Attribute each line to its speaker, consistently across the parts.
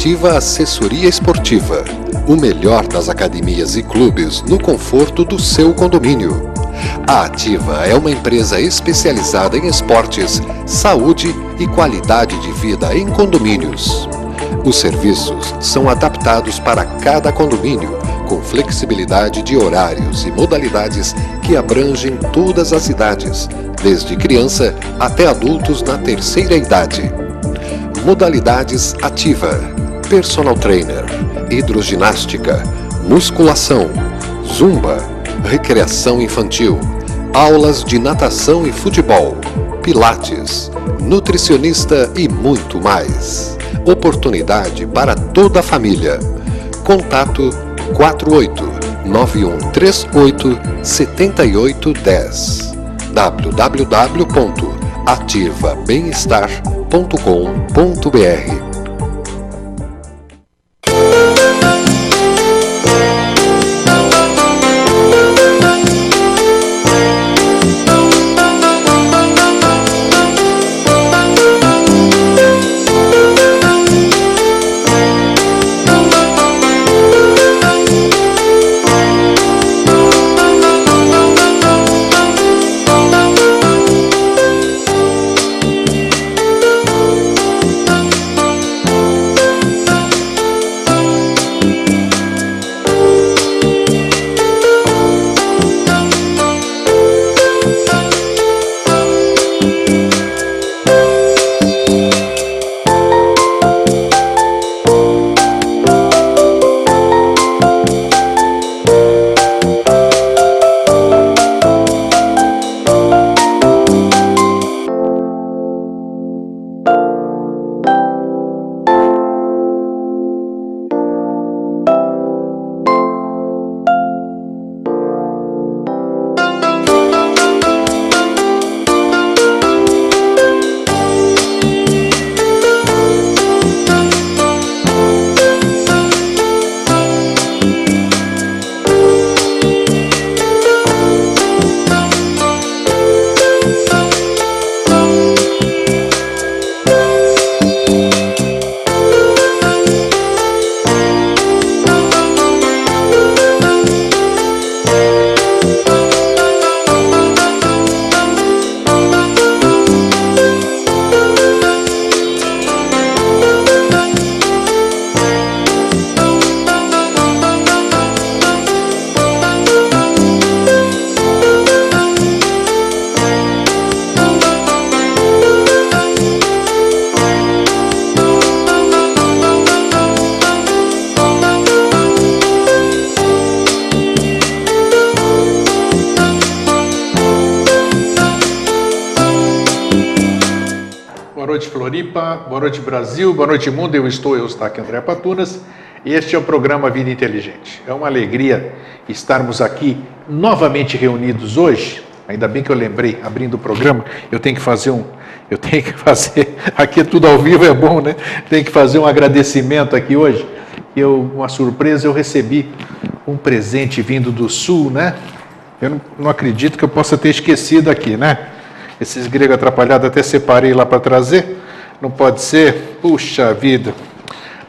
Speaker 1: Ativa Assessoria Esportiva. O melhor das academias e clubes no conforto do seu condomínio. A Ativa é uma empresa especializada em esportes, saúde e qualidade de vida em condomínios. Os serviços são adaptados para cada condomínio, com flexibilidade de horários e modalidades que abrangem todas as idades, desde criança até adultos na terceira idade. Modalidades ativa, personal trainer, hidroginástica, musculação, zumba, recreação infantil, aulas de natação e futebol, pilates, nutricionista e muito mais. Oportunidade para toda a família. Contato 48 9138 7810 www.ativabemestar.com.br
Speaker 2: Brasil, boa noite mundo, eu estou, eu estou aqui André Patunas este é o programa Vida Inteligente. É uma alegria estarmos aqui novamente reunidos hoje, ainda bem que eu lembrei, abrindo o programa, eu tenho que fazer um, eu tenho que fazer, aqui é tudo ao vivo é bom, né? Tenho que fazer um agradecimento aqui hoje, eu, uma surpresa, eu recebi um presente vindo do Sul, né? Eu não, não acredito que eu possa ter esquecido aqui, né? Esses gregos atrapalhados até separei lá para trazer. Não pode ser? Puxa vida.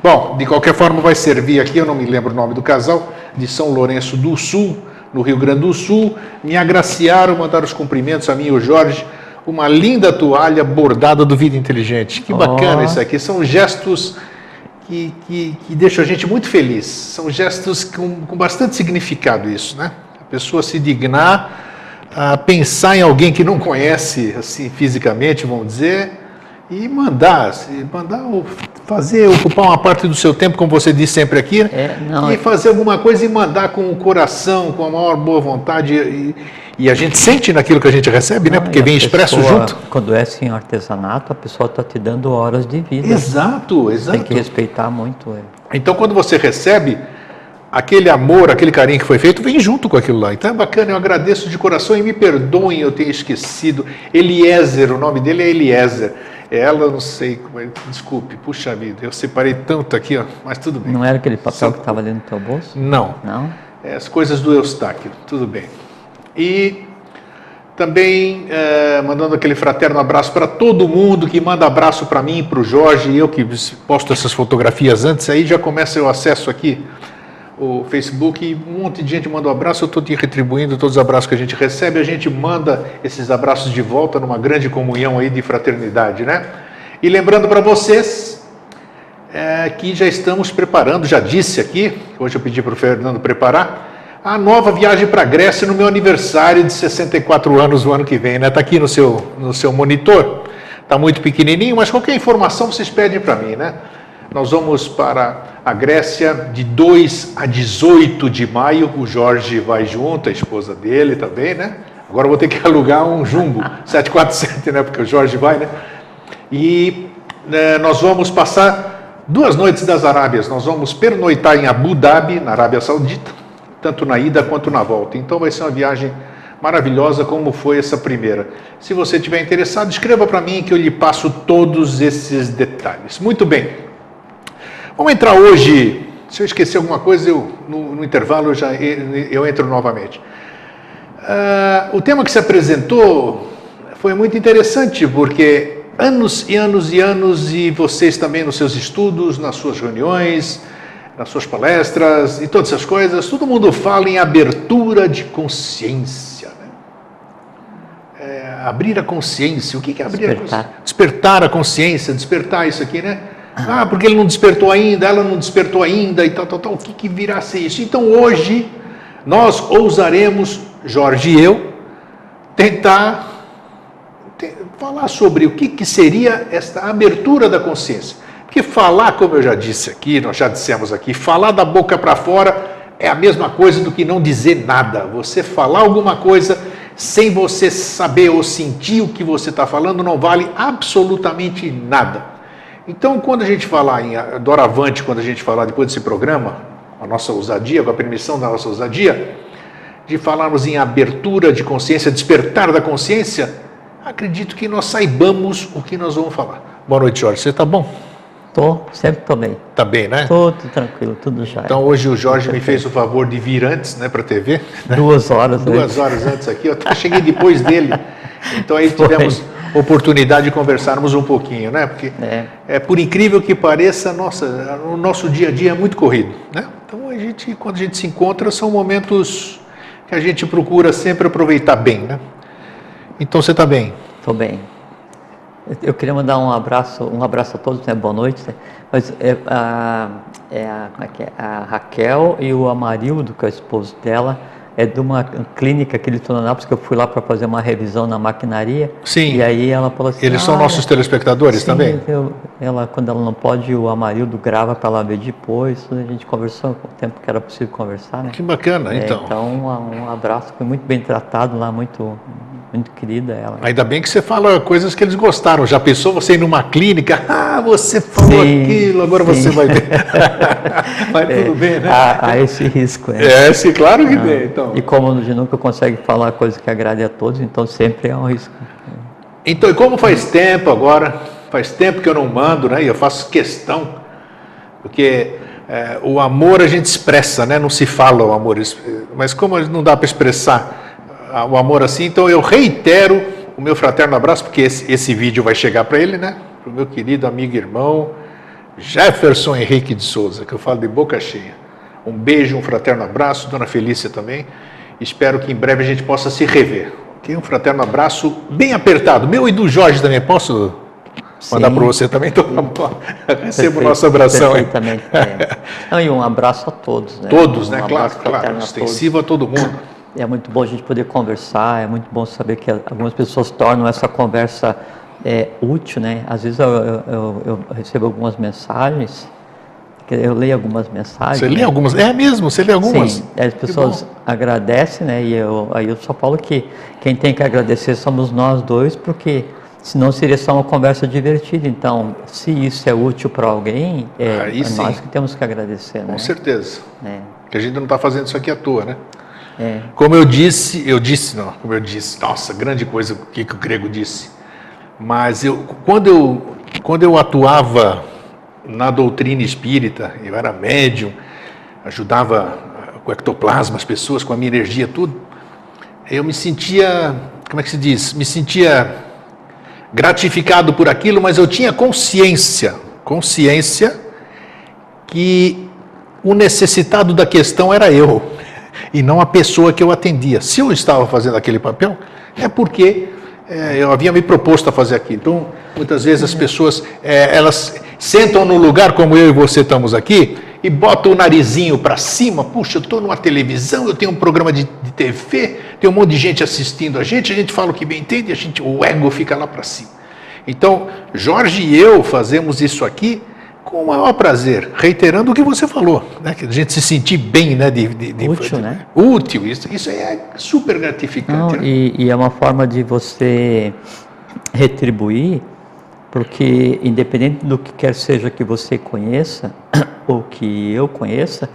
Speaker 2: Bom, de qualquer forma vai servir aqui, eu não me lembro o nome do casal, de São Lourenço do Sul, no Rio Grande do Sul, me agraciaram, mandaram os cumprimentos a mim e o Jorge, uma linda toalha bordada do Vida Inteligente. Que bacana oh. isso aqui, são gestos que, que, que, deixam a gente muito feliz, são gestos com, com bastante significado isso, né? A pessoa se dignar a pensar em alguém que não conhece, assim, fisicamente, vamos dizer, e mandar, mandar fazer, ocupar uma parte do seu tempo, como você disse sempre aqui, é, não, e é... fazer alguma coisa e mandar com o coração, com a maior boa vontade. E, e a gente sente naquilo que a gente recebe, né? não, né? Porque vem expresso
Speaker 3: pessoa,
Speaker 2: junto.
Speaker 3: Quando é assim artesanato, a pessoa está te dando horas de vida.
Speaker 2: Exato, exato.
Speaker 3: Tem que respeitar muito ele.
Speaker 2: Então, quando você recebe, aquele amor, aquele carinho que foi feito, vem junto com aquilo lá. Então é bacana, eu agradeço de coração e me perdoem eu ter esquecido. Eliezer, o nome dele é Eliezer. Ela, não sei, como é, desculpe, puxa vida, eu separei tanto aqui, ó, mas tudo bem.
Speaker 3: Não era aquele papel Só... que estava ali no teu bolso?
Speaker 2: Não.
Speaker 3: Não?
Speaker 2: É as coisas do Eustáquio, tudo bem. E Também eh, mandando aquele fraterno abraço para todo mundo que manda abraço para mim, para o Jorge, eu que posto essas fotografias antes, aí já começa o acesso aqui, o Facebook, um monte de gente manda um abraço, eu estou te retribuindo todos os abraços que a gente recebe, a gente manda esses abraços de volta numa grande comunhão aí de fraternidade, né? E lembrando para vocês é, que já estamos preparando, já disse aqui, hoje eu pedi para o Fernando preparar, a nova viagem para a Grécia no meu aniversário de 64 anos o ano que vem, né? Está aqui no seu, no seu monitor, está muito pequenininho, mas qualquer informação vocês pedem para mim, né? Nós vamos para a Grécia de 2 a 18 de maio, o Jorge vai junto, a esposa dele também, né? Agora vou ter que alugar um Jumbo 747, né? Porque o Jorge vai, né? E né, nós vamos passar duas noites das Arábias. Nós vamos pernoitar em Abu Dhabi, na Arábia Saudita, tanto na ida quanto na volta. Então vai ser uma viagem maravilhosa como foi essa primeira. Se você estiver interessado, escreva para mim que eu lhe passo todos esses detalhes. Muito bem. Vamos entrar hoje. Se eu esquecer alguma coisa, eu, no, no intervalo eu já eu entro novamente. Uh, o tema que se apresentou foi muito interessante porque anos e anos e anos e vocês também nos seus estudos, nas suas reuniões, nas suas palestras e todas essas coisas, todo mundo fala em abertura de consciência. Né? É, abrir a consciência. O que é abrir despertar. a consciência? Despertar a consciência, despertar isso aqui, né? Ah, porque ele não despertou ainda, ela não despertou ainda e tal, tal, tal. O que, que virá a ser isso? Então hoje nós ousaremos, Jorge e eu, tentar falar sobre o que, que seria esta abertura da consciência. Porque falar, como eu já disse aqui, nós já dissemos aqui, falar da boca para fora é a mesma coisa do que não dizer nada. Você falar alguma coisa sem você saber ou sentir o que você está falando não vale absolutamente nada. Então, quando a gente falar em doravante, quando a gente falar depois desse programa, a nossa ousadia, com a permissão da nossa ousadia, de falarmos em abertura de consciência, despertar da consciência, acredito que nós saibamos o que nós vamos falar. Boa noite, Jorge. Você está bom?
Speaker 3: Tô, sempre tô bem.
Speaker 2: Tá bem, né?
Speaker 3: Tô, tranquilo, tudo já.
Speaker 2: Então hoje o Jorge me fez o favor de vir antes, né, para a TV.
Speaker 3: Né? Duas horas.
Speaker 2: Duas antes. horas antes aqui. Eu até cheguei depois dele. Então aí tivemos oportunidade de conversarmos um pouquinho, né? Porque é. é. por incrível que pareça, nossa, o nosso dia a dia é muito corrido, né? Então a gente, quando a gente se encontra, são momentos que a gente procura sempre aproveitar bem, né? Então você está bem?
Speaker 3: Estou bem. Eu queria mandar um abraço, um abraço a todos, né? boa noite. Né? Mas é, a, é, a, é, é a Raquel e o Amarildo, que é o esposo dela, é de uma clínica aqui de Tonanápolis que eu fui lá para fazer uma revisão na maquinaria.
Speaker 2: Sim.
Speaker 3: E aí ela falou assim.
Speaker 2: Eles são ah, nossos telespectadores
Speaker 3: sim,
Speaker 2: também?
Speaker 3: Eu, ela, quando ela não pode, o Amarildo grava para ela ver depois. A gente conversou o tempo que era possível conversar, né?
Speaker 2: Que bacana,
Speaker 3: é,
Speaker 2: então.
Speaker 3: Então, um, abraço, foi muito bem tratado lá, muito muito querida ela.
Speaker 2: Ainda bem que você fala coisas que eles gostaram. Já pensou você ir numa clínica? Ah, você falou sim, aquilo, agora sim. você vai ver. Mas é, tudo bem, né?
Speaker 3: Há, há esse risco.
Speaker 2: É, é sim, claro que ah, tem. Então.
Speaker 3: E como a gente nunca consegue falar coisa que agrade a todos, então sempre é um risco.
Speaker 2: Então, e como faz tempo agora, faz tempo que eu não mando, né? E eu faço questão, porque é, o amor a gente expressa, né? Não se fala o amor, mas como não dá para expressar o amor assim. Então eu reitero o meu fraterno abraço, porque esse, esse vídeo vai chegar para ele, né? Para o meu querido amigo e irmão Jefferson Henrique de Souza, que eu falo de boca cheia. Um beijo, um fraterno abraço, dona Felícia também. Espero que em breve a gente possa se rever. Ok? Um fraterno abraço bem apertado. Meu e do Jorge também. Posso mandar para você também? Então, receba o nosso abração.
Speaker 3: Perfeitamente. É. e um abraço a todos. Né?
Speaker 2: Todos, um né? Claro, claro. Extensivo a, a todo mundo
Speaker 3: é muito bom a gente poder conversar, é muito bom saber que algumas pessoas tornam essa conversa é, útil, né? Às vezes eu, eu, eu, recebo algumas mensagens, eu leio algumas mensagens.
Speaker 2: Você lê né? algumas? É mesmo, você lê algumas?
Speaker 3: Sim, as pessoas agradecem, né? E eu, aí eu só falo que quem tem que agradecer somos nós dois, porque senão seria só uma conversa divertida. Então, se isso é útil para alguém, é, é nós que temos que agradecer,
Speaker 2: Com
Speaker 3: né?
Speaker 2: certeza. É. Porque a gente não está fazendo isso aqui à toa, né?
Speaker 3: É.
Speaker 2: Como eu disse, eu disse, não, como eu disse, nossa, grande coisa o que, que o grego disse. Mas eu, quando, eu, quando eu atuava na doutrina espírita, eu era médium, ajudava com ectoplasma as pessoas, com a minha energia, tudo, eu me sentia como é que se diz? Me sentia gratificado por aquilo, mas eu tinha consciência, consciência que o necessitado da questão era eu e não a pessoa que eu atendia. Se eu estava fazendo aquele papel, é porque é, eu havia me proposto a fazer aquilo. Então, muitas vezes as pessoas é, elas sentam no lugar como eu e você estamos aqui e botam o narizinho para cima. Puxa, eu estou numa televisão, eu tenho um programa de, de, TV, tem um monte de gente assistindo a gente, a gente fala o que bem entende, a gente, o ego fica lá para cima. Então, Jorge e eu fazemos isso aqui com o maior prazer, reiterando o que você falou, né? que a gente se sentir bem, né? De, de, de
Speaker 3: útil, de, né?
Speaker 2: Útil, isso, isso é super gratificante.
Speaker 3: Não, né? e, e, é uma forma de você retribuir, porque independente do que quer seja que você conheça, ou que eu conheça,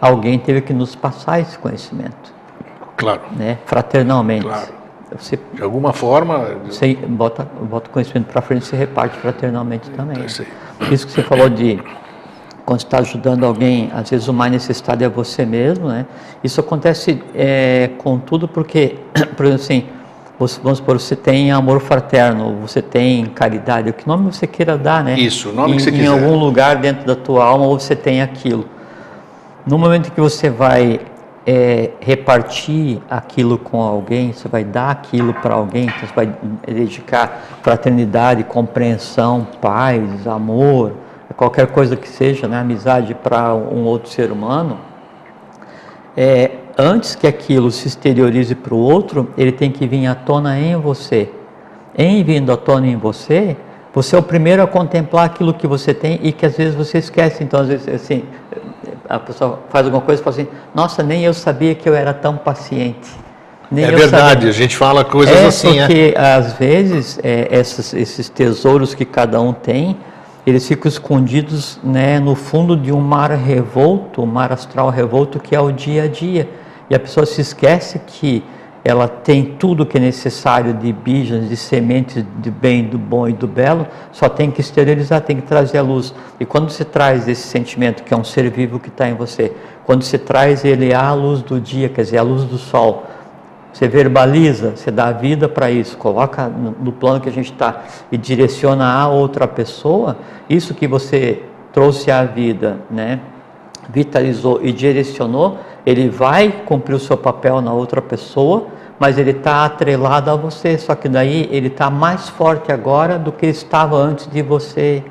Speaker 3: alguém teve que nos passar esse conhecimento.
Speaker 2: Claro.
Speaker 3: Né? Fraternalmente.
Speaker 2: Claro. Você, de alguma forma.
Speaker 3: Você bota, bota o conhecimento para frente e se reparte fraternalmente também. Isso, isso que você falou de quando está ajudando alguém, às vezes o mais necessitado é você mesmo, né? Isso acontece é, com tudo porque, por exemplo, assim, você, vamos supor, você tem amor fraterno, você tem caridade, o que nome você queira dar, né?
Speaker 2: Isso, o nome
Speaker 3: em,
Speaker 2: que você quiser.
Speaker 3: Em algum lugar dentro da tua alma, você tem aquilo. No momento que você vai é, repartir aquilo com alguém, você vai dar aquilo para alguém, você vai dedicar fraternidade, compreensão, paz, amor, qualquer coisa que seja, né, amizade para um outro ser humano, é, antes que aquilo se exteriorize para o outro, ele tem que vir à tona em você. Em vindo à tona em você, você é o primeiro a contemplar aquilo que você tem e que às vezes você esquece. Então, às vezes, assim, a pessoa faz alguma coisa e fala assim: Nossa, nem eu sabia que eu era tão paciente. Nem
Speaker 2: é verdade, sabia. a gente fala coisas
Speaker 3: é
Speaker 2: assim.
Speaker 3: É porque às vezes é, esses, esses tesouros que cada um tem, eles ficam escondidos né, no fundo de um mar revolto, um mar astral revolto que é o dia a dia. E a pessoa se esquece que ela tem tudo que é necessário de bijas, de sementes de bem, do bom e do belo, só tem que exteriorizar, tem que trazer a luz. E quando você traz esse sentimento, que é um ser vivo que está em você, quando você traz ele à luz do dia, quer dizer, à luz do sol, você verbaliza, você dá vida para isso, coloca no plano que a gente está e direciona a outra pessoa, isso que você trouxe à vida, né? Vitalizou e direcionou, ele vai cumprir o seu papel na outra pessoa, mas ele está atrelado a você, só que daí ele está mais forte agora do que estava antes de você,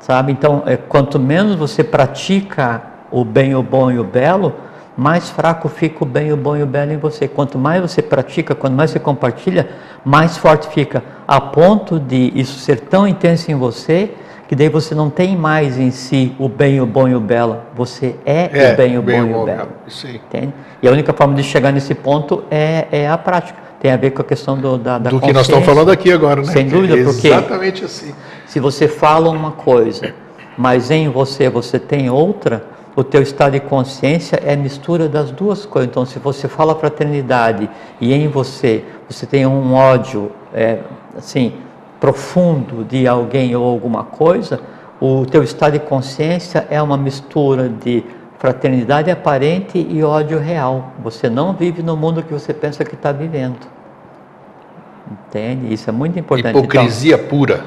Speaker 3: sabe? Então, é, quanto menos você pratica o bem, o bom e o belo, mais fraco fica o bem, o bom e o belo em você. Quanto mais você pratica, quanto mais você compartilha, mais forte fica, a ponto de isso ser tão intenso em você que daí você não tem mais em si o bem, o bom e o belo. Você é, é o bem, o bem, bom e o belo. Entende? E a única forma de chegar nesse ponto é, é a prática. Tem a ver com a questão do, da, da
Speaker 2: Do que nós estamos falando aqui agora, né?
Speaker 3: Sem dúvida,
Speaker 2: é
Speaker 3: porque
Speaker 2: exatamente assim.
Speaker 3: se você fala uma coisa, mas em você você tem outra, o teu estado de consciência é mistura das duas coisas. Então, se você fala fraternidade e em você você tem um ódio, é, assim, profundo de alguém ou alguma coisa, o teu estado de consciência é uma mistura de fraternidade aparente e ódio real. Você não vive no mundo que você pensa que está vivendo. Entende? Isso é muito importante.
Speaker 2: Hipocrisia então, pura.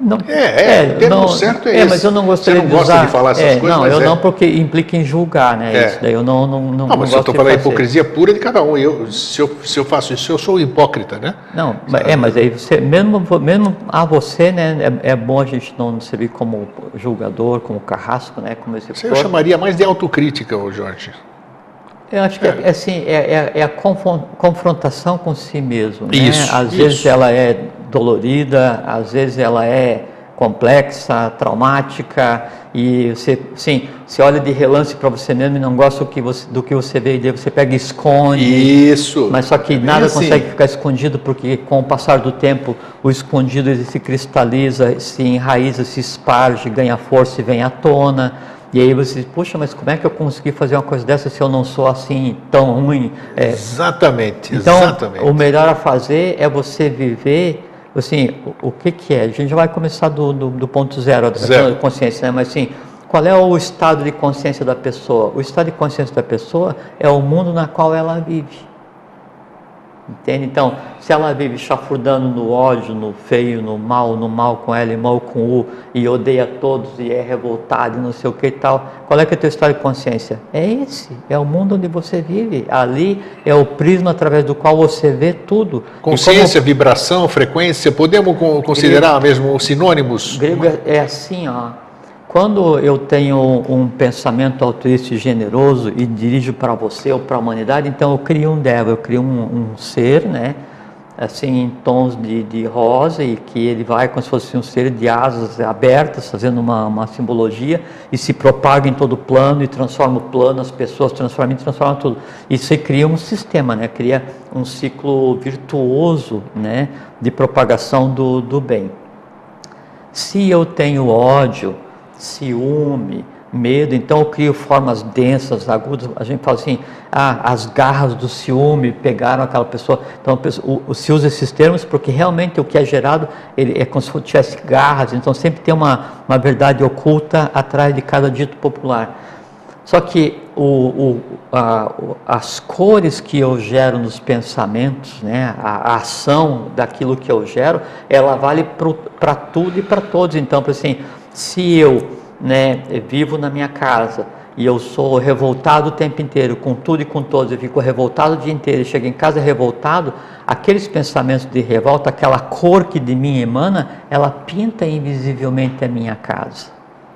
Speaker 3: Não,
Speaker 2: é, é, é não, certo é,
Speaker 3: é mas eu não gostaria
Speaker 2: Você não gosta
Speaker 3: de, usar,
Speaker 2: de falar essas
Speaker 3: é,
Speaker 2: coisas,
Speaker 3: Não, eu
Speaker 2: é.
Speaker 3: não, porque implica em julgar, né?
Speaker 2: É.
Speaker 3: Isso daí eu não Não, não,
Speaker 2: não mas eu estou falando
Speaker 3: a
Speaker 2: hipocrisia pura de cada um. Eu, se, eu, se eu faço isso, eu sou hipócrita, né?
Speaker 3: Não, é, mas aí você, mesmo, mesmo a você, né? É, é bom a gente não servir como julgador, como carrasco, né? Como esse
Speaker 2: Isso eu chamaria mais de autocrítica, Jorge.
Speaker 3: Eu acho que é, é assim, é, é, a confrontação com si mesmo. Né?
Speaker 2: Isso,
Speaker 3: às
Speaker 2: isso.
Speaker 3: vezes ela é dolorida, às vezes ela é complexa, traumática e você, sim, você olha de relance para você mesmo e não gosta do que você, do que você vê e daí você pega e esconde.
Speaker 2: Isso.
Speaker 3: Mas só que
Speaker 2: é
Speaker 3: nada
Speaker 2: assim.
Speaker 3: consegue ficar escondido porque com o passar do tempo o escondido se cristaliza, se enraiza, se esparge, ganha força e vem à tona. E aí você diz, puxa, mas como é que eu consegui fazer uma coisa dessa se eu não sou assim tão ruim? É,
Speaker 2: exatamente,
Speaker 3: então,
Speaker 2: exatamente.
Speaker 3: o melhor a fazer é você viver assim, o, o, que que é? A gente já vai começar do, do, do ponto zero, da consciência, né? Mas assim, qual é o estado de consciência da pessoa? O estado de consciência da pessoa é o mundo na qual ela vive. Entende? Então, se ela vive chafurdando no ódio, no feio, no mal, no mal com L, mal com U, e odeia todos e é revoltada e não sei o que e tal, qual é que é a tua história de consciência? É esse, é o mundo onde você vive. Ali é o prisma através do qual você vê tudo.
Speaker 2: Consciência, como... vibração, frequência, podemos considerar grego, mesmo sinônimos?
Speaker 3: Grego é, é assim, ó. Quando eu tenho um pensamento altruísta e generoso e dirijo para você ou para a humanidade, então eu crio um Deva, eu crio um, um, ser, né? Assim, em tons de, de, rosa e que ele vai como se fosse um ser de asas abertas, fazendo uma, uma simbologia e se propaga em todo o plano e transforma o plano, as pessoas transformam e transforma tudo. Isso você cria um sistema, né? Cria um ciclo virtuoso, né? De propagação do, do bem. Se eu tenho ódio, ciúme, medo, então eu crio formas densas, agudas. A gente fala assim, ah, as garras do ciúme pegaram aquela pessoa. Então o, o, se usa esses termos porque realmente o que é gerado ele é como se tivesse garras, então sempre tem uma, uma verdade oculta atrás de cada dito popular. Só que o, o, a, as cores que eu gero nos pensamentos, né, a, a ação daquilo que eu gero, ela vale para tudo e para todos. Então, assim, se eu né, vivo na minha casa e eu sou revoltado o tempo inteiro com tudo e com todos, eu fico revoltado o dia inteiro e chego em casa revoltado, aqueles pensamentos de revolta, aquela cor que de mim emana, ela pinta invisivelmente a minha casa.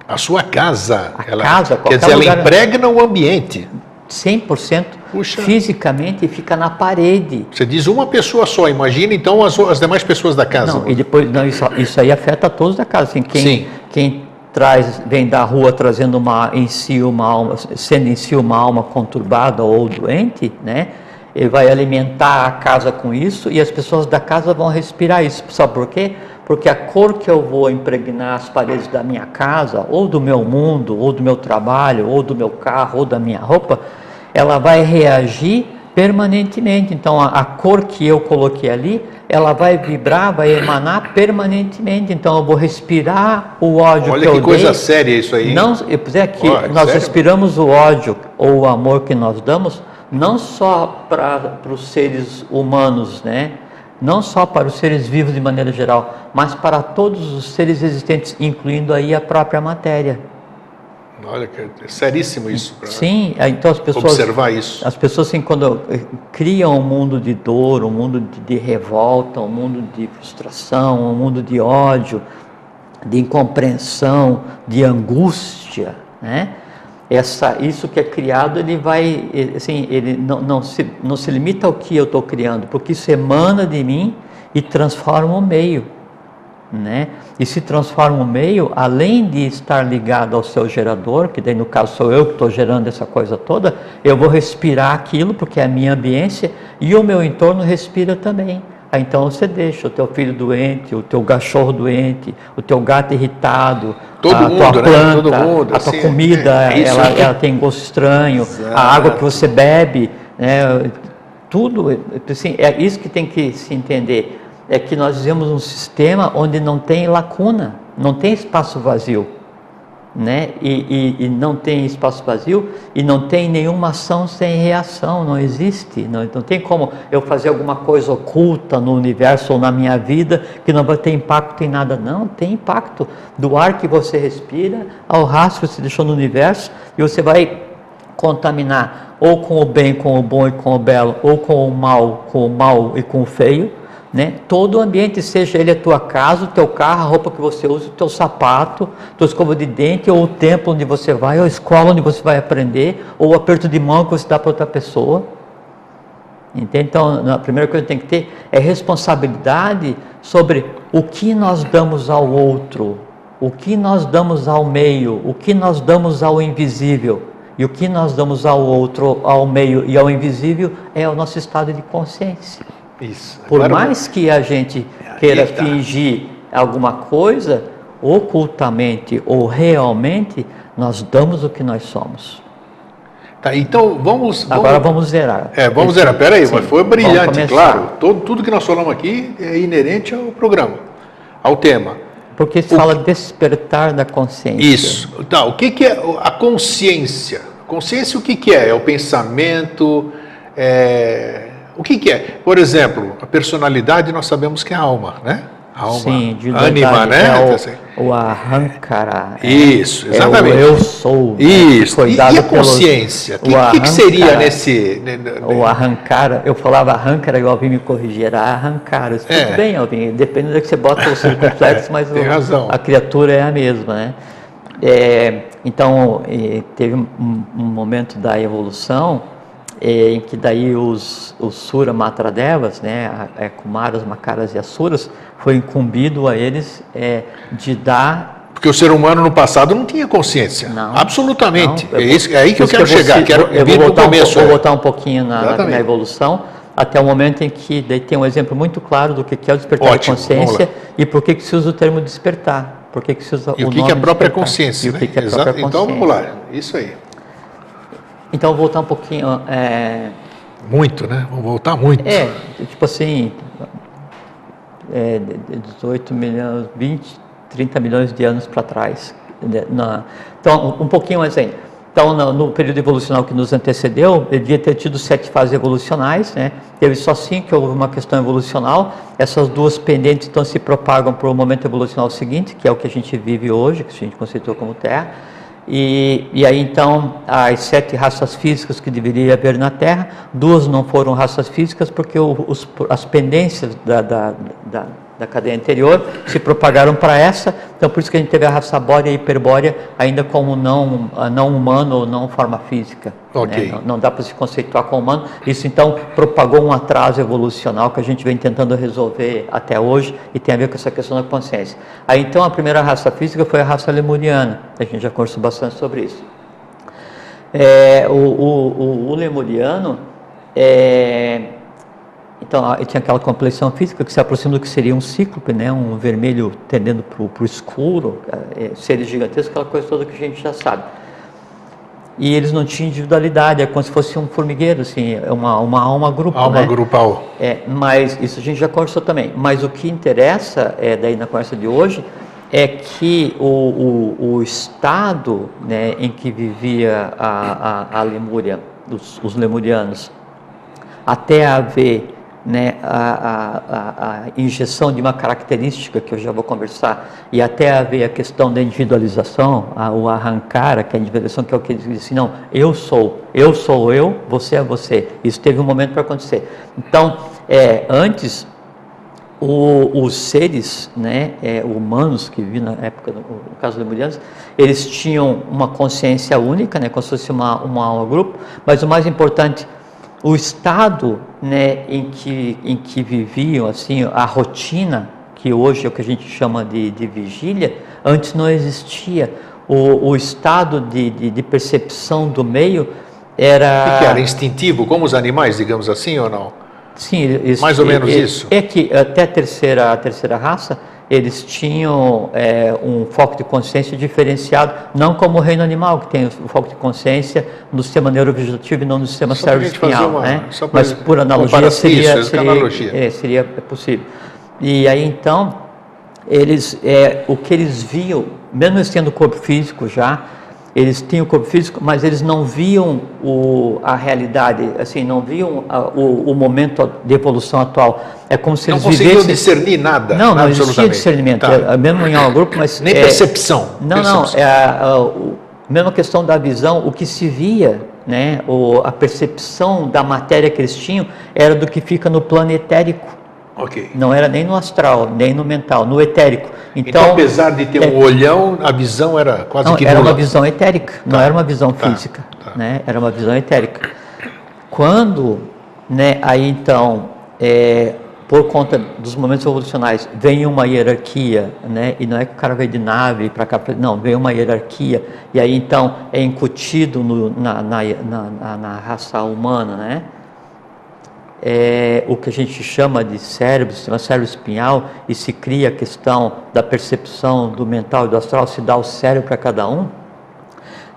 Speaker 2: A sua casa?
Speaker 3: A ela, casa,
Speaker 2: Quer dizer, ela impregna o ambiente.
Speaker 3: 100% Puxa. fisicamente fica na parede.
Speaker 2: Você diz uma pessoa só, imagina então as, as demais pessoas da casa.
Speaker 3: Não, e depois, não, isso, isso aí afeta todos da casa. Assim, quem, Sim. quem traz, vem da rua trazendo uma, em si uma alma, sendo em si uma alma conturbada ou doente, né? Ele vai alimentar a casa com isso e as pessoas da casa vão respirar isso. Sabe por quê? Porque a cor que eu vou impregnar as paredes da minha casa, ou do meu mundo, ou do meu trabalho, ou do meu carro, ou da minha roupa, ela vai reagir permanentemente. Então, a, a, cor que eu coloquei ali, ela vai vibrar, vai emanar permanentemente. Então, eu vou respirar o ódio
Speaker 2: Olha
Speaker 3: que,
Speaker 2: que
Speaker 3: eu
Speaker 2: coisa
Speaker 3: dei.
Speaker 2: séria isso aí.
Speaker 3: Não, é que oh, nós sério? respiramos o ódio ou o amor que nós damos, não só para os seres humanos, né? Não só para os seres vivos de maneira geral, mas para todos os seres existentes, incluindo aí a própria matéria.
Speaker 2: Olha, é seríssimo isso.
Speaker 3: Sim, é, então as pessoas.
Speaker 2: Observar isso.
Speaker 3: As pessoas, assim, quando eh, criam um mundo de dor, um mundo de, de revolta, um mundo de frustração, um mundo de ódio, de incompreensão, de angústia, né? Essa, isso que é criado, ele vai, assim, ele não, não, se, não se limita ao que eu estou criando, porque isso emana de mim e transforma o meio né? E se transforma o meio, além de estar ligado ao seu gerador, que daí no caso sou eu que estou gerando essa coisa toda, eu vou respirar aquilo porque é a minha ambiência e o meu entorno respira também. Aí, então você deixa o teu filho doente, o teu cachorro doente, o teu gato irritado,
Speaker 2: Todo
Speaker 3: a
Speaker 2: mundo,
Speaker 3: tua planta,
Speaker 2: né? Mundo,
Speaker 3: a tua assim, comida, é, é ela, ela, tem gosto estranho, Exato. a água que você bebe, né? tudo, assim, é isso que tem que se entender é que nós vivemos um sistema onde não tem lacuna, não tem espaço vazio. Né? E, e, e, não tem espaço vazio e não tem nenhuma ação sem reação, não existe. Não, não tem como eu fazer alguma coisa oculta no universo ou na minha vida que não vai ter impacto em nada. Não, tem impacto. Do ar que você respira ao rastro que você deixou no universo e você vai contaminar ou com o bem, com o bom e com o belo, ou com o mal, com o mal e com o feio né? Todo o ambiente, seja ele a tua casa, o teu carro, a roupa que você usa, o teu sapato, tua escova de dente, ou o templo onde você vai, ou a escola onde você vai aprender, ou o aperto de mão que você dá para outra pessoa. Entende? Então, a primeira coisa que tem que ter é responsabilidade sobre o que nós damos ao outro, o que nós damos ao meio, o que nós damos ao invisível. E o que nós damos ao outro, ao meio e ao invisível é o nosso estado de consciência. Isso. Por Agora, mais que a gente queira tá. fingir alguma coisa, ocultamente ou realmente, nós damos o que nós somos.
Speaker 2: Tá, então vamos,
Speaker 3: vamos. Agora vamos zerar.
Speaker 2: É, vamos Esse, zerar. Pera aí, mas foi brilhante, claro. Todo, tudo que nós falamos aqui é inerente ao programa, ao tema.
Speaker 3: Porque se o... fala despertar da consciência.
Speaker 2: Isso. Tá, o que, que é a consciência? Consciência o que, que é? É o pensamento, é O que, que, é? Por exemplo, a personalidade nós sabemos que é a alma, né? alma,
Speaker 3: Sim, de
Speaker 2: ânima, né?
Speaker 3: É o,
Speaker 2: Assim.
Speaker 3: o arrancará. é-
Speaker 2: Isso, exatamente.
Speaker 3: É o eu sou. né,
Speaker 2: Isso.
Speaker 3: foi
Speaker 2: E,
Speaker 3: dado
Speaker 2: e a
Speaker 3: pelos-
Speaker 2: consciência? O que, que seria nesse. ne- ne-
Speaker 3: O arrancar, eu falava arrancar, e o Alvin me corrigir, era arrancar. Eu disse,
Speaker 2: É.
Speaker 3: Tudo bem, Alvin, depende do que você bota o circunflexo, mas
Speaker 2: Tem
Speaker 3: o-
Speaker 2: razão.
Speaker 3: a criatura é a mesma, né? É, então, teve um, um momento da evolução em que daí os, os Sura Matradevas, né, é, Kumaras, Makaras e Asuras, foi incumbido a eles eh, de dar
Speaker 2: Porque o ser humano no passado não tinha consciência.
Speaker 3: Não.
Speaker 2: Absolutamente.
Speaker 3: Não,
Speaker 2: é, isso- é aí que eu quero
Speaker 3: isso
Speaker 2: chegar.
Speaker 3: vou-
Speaker 2: Quero
Speaker 3: eu vou
Speaker 2: o
Speaker 3: voltar, um,
Speaker 2: começo.
Speaker 3: pouco- vou
Speaker 2: é.
Speaker 3: voltar um pouquinho na, na, evolução, até o momento em que daí tem um exemplo muito claro do que que é o despertar
Speaker 2: Ótimo,
Speaker 3: de consciência e por que, que se usa o termo despertar. Por que, que se usa
Speaker 2: E o que,
Speaker 3: nome
Speaker 2: que é a própria
Speaker 3: despertar.
Speaker 2: consciência?
Speaker 3: E o que,
Speaker 2: né?
Speaker 3: que é a
Speaker 2: Exato.
Speaker 3: própria
Speaker 2: Então
Speaker 3: consciência.
Speaker 2: vamos lá. Isso aí.
Speaker 3: Então, vou voltar um pouquinho. É,
Speaker 2: Muito, né? Vamos voltar muito.
Speaker 3: é tipo assim, é, de- de 18 milhões, 20, 30 milhões de anos para trás. né, na- então, um pouquinho mais ainda. Então, no, no período evolucional que nos antecedeu, ele devia ter tido sete fases evolucionais, né? Teve só cinco, que houve uma questão evolucional. Essas duas pendentes, então, se propagam para o momento evolucional seguinte, que é o que a gente vive hoje, que a gente conceitou como Terra. E, e aí então as sete raças físicas que deveria haver na Terra, duas não foram raças físicas porque os- as pendências da, da, da, da cadeia anterior se propagaram para essa, então por isso que a gente teve a raça bórea e hiperbórea ainda como não, ah, não humano ou não forma física.
Speaker 2: Ok.
Speaker 3: né? Não, não dá para se conceituar como humano. Isso então propagou um atraso evolucional que a gente vem tentando resolver até hoje e tem a ver com essa questão da consciência. Aí então a primeira raça física foi a raça lemuriana. A gente já conversou bastante sobre isso. É, o, o, o, o lemuriano, é, então ele tinha aquela complexão física que se aproxima do que seria um cíclope, né? um vermelho tendendo para o escuro, é, seres gigantescos, aquela coisa toda que a gente já sabe e eles não tinham individualidade, é como se fosse um formigueiro, assim, é uma, uma alma grupo,
Speaker 2: Alma
Speaker 3: né?
Speaker 2: grupal.
Speaker 3: É, mas isso a gente já conversou também. Mas o que interessa, é, daí na conversa de hoje, é que o, o, o estado né, em que vivia a, a, a Lemúria, os, os lemurianos, até haver né, a, a, a, injeção de uma característica que eu já vou conversar, e até haver a questão da individualização, a, o arrancar, que é a individualização, que é o que diz assim, não, eu sou, eu sou eu, você é você. Isso teve um momento para acontecer. Então, é, antes, o- os seres né, é, humanos que viviam na época, no, no caso dos lemurianos, eles tinham uma consciência única, né, como se fosse uma, uma alma grupo, mas o mais importante, o estado né, em, que, em que viviam, assim, a rotina, que hoje é o que a gente chama de, de vigília, antes não existia. O, o estado de, de, de percepção do meio era...
Speaker 2: Que, que era? Instintivo, como os animais, digamos assim, ou não?
Speaker 3: Sim, eles,
Speaker 2: Mais ou menos
Speaker 3: é,
Speaker 2: isso?
Speaker 3: É que até a terceira, a terceira raça, eles tinham é, um foco de consciência diferenciado, não como o reino animal, que tem o foco de consciência no sistema neurovegetativo e não no sistema cerebro-espinhal. Né? Mas por analogia seria,
Speaker 2: isso,
Speaker 3: seria,
Speaker 2: analogia.
Speaker 3: é, seria possível. E aí então, eles, é, o que eles viam, mesmo eles tendo corpo físico já, eles tinham o corpo físico, mas eles não viam o, a realidade, assim, não viam a- o, o momento de evolução atual. É como se
Speaker 2: Não
Speaker 3: eles
Speaker 2: conseguiam
Speaker 3: vivessem...
Speaker 2: discernir nada.
Speaker 3: Não, não existia discernimento,
Speaker 2: Tá.
Speaker 3: é, mesmo em um grupo, mas...
Speaker 2: Nem
Speaker 3: é,
Speaker 2: percepção.
Speaker 3: Não, não,
Speaker 2: percepção.
Speaker 3: é a, a, o- mesma questão da visão, o que se via, né, o, a percepção da matéria que eles tinham era do que fica no plano etérico,
Speaker 2: Ok.
Speaker 3: não era nem no astral, nem no mental, no etérico.
Speaker 2: Então,
Speaker 3: Então,
Speaker 2: apesar de ter
Speaker 3: é-
Speaker 2: um olhão, a visão era quase
Speaker 3: não,
Speaker 2: que
Speaker 3: era uma visão etérica, não era uma visão
Speaker 2: tá,
Speaker 3: física,
Speaker 2: tá.
Speaker 3: né? Era uma visão etérica. Quando, né, aí então, é, por conta dos momentos evolucionais, vem uma hierarquia, né? E não é que o cara veio de nave para cá, não, vem uma hierarquia e aí então é incutido no- na, na, na, na- na raça humana, né? É, o que a gente chama de cérebro, sistema cérebro espinhal, e se cria a questão da percepção do mental e do astral, se dá o cérebro para cada um.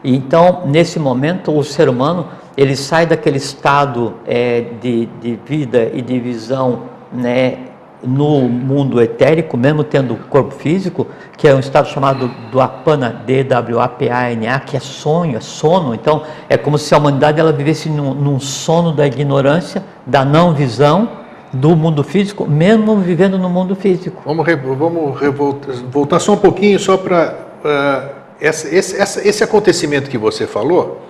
Speaker 3: E então, nesse momento, o ser humano ele sai daquele estado é, de, de vida e de visão né, no mundo etérico, mesmo tendo corpo físico, que é um estado chamado do apana, D-W-A-P-A-N-A, que é sonho, é sono. Então, é como se a humanidade ela vivesse num, num sono da ignorância, da não visão do mundo físico, mesmo vivendo no mundo físico.
Speaker 2: Vamos, vamos voltar só um pouquinho, só para uh, esse, esse, esse acontecimento que você falou,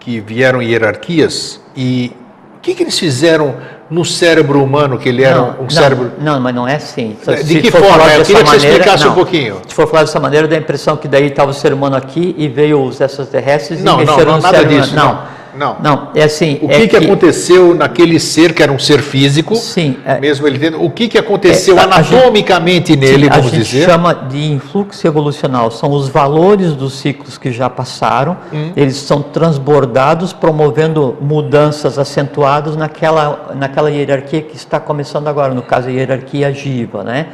Speaker 2: que vieram hierarquias, e o que, que eles fizeram no cérebro humano, que ele era não, um
Speaker 3: não,
Speaker 2: cérebro.
Speaker 3: Não, mas não é assim.
Speaker 2: De se que forma? Eu queria que você explicasse não, um pouquinho.
Speaker 3: Se for falar dessa maneira, dá a impressão que daí estava o ser humano aqui e veio os extraterrestres
Speaker 2: não,
Speaker 3: e
Speaker 2: mexeram não, não, no nada cérebro. Disso, não.
Speaker 3: Não. Não, é assim.
Speaker 2: O que,
Speaker 3: é
Speaker 2: que, que, aconteceu naquele ser que era um ser físico?
Speaker 3: Sim.
Speaker 2: É, mesmo ele tendo. O que, que aconteceu é, anatomicamente
Speaker 3: gente,
Speaker 2: nele,
Speaker 3: sim,
Speaker 2: vamos
Speaker 3: dizer? A
Speaker 2: gente
Speaker 3: dizer? chama de influxo evolucional. São os valores dos ciclos que já passaram. Hum. Eles são transbordados, promovendo mudanças acentuadas naquela, naquela hierarquia que está começando agora, no caso a hierarquia Jiva, né?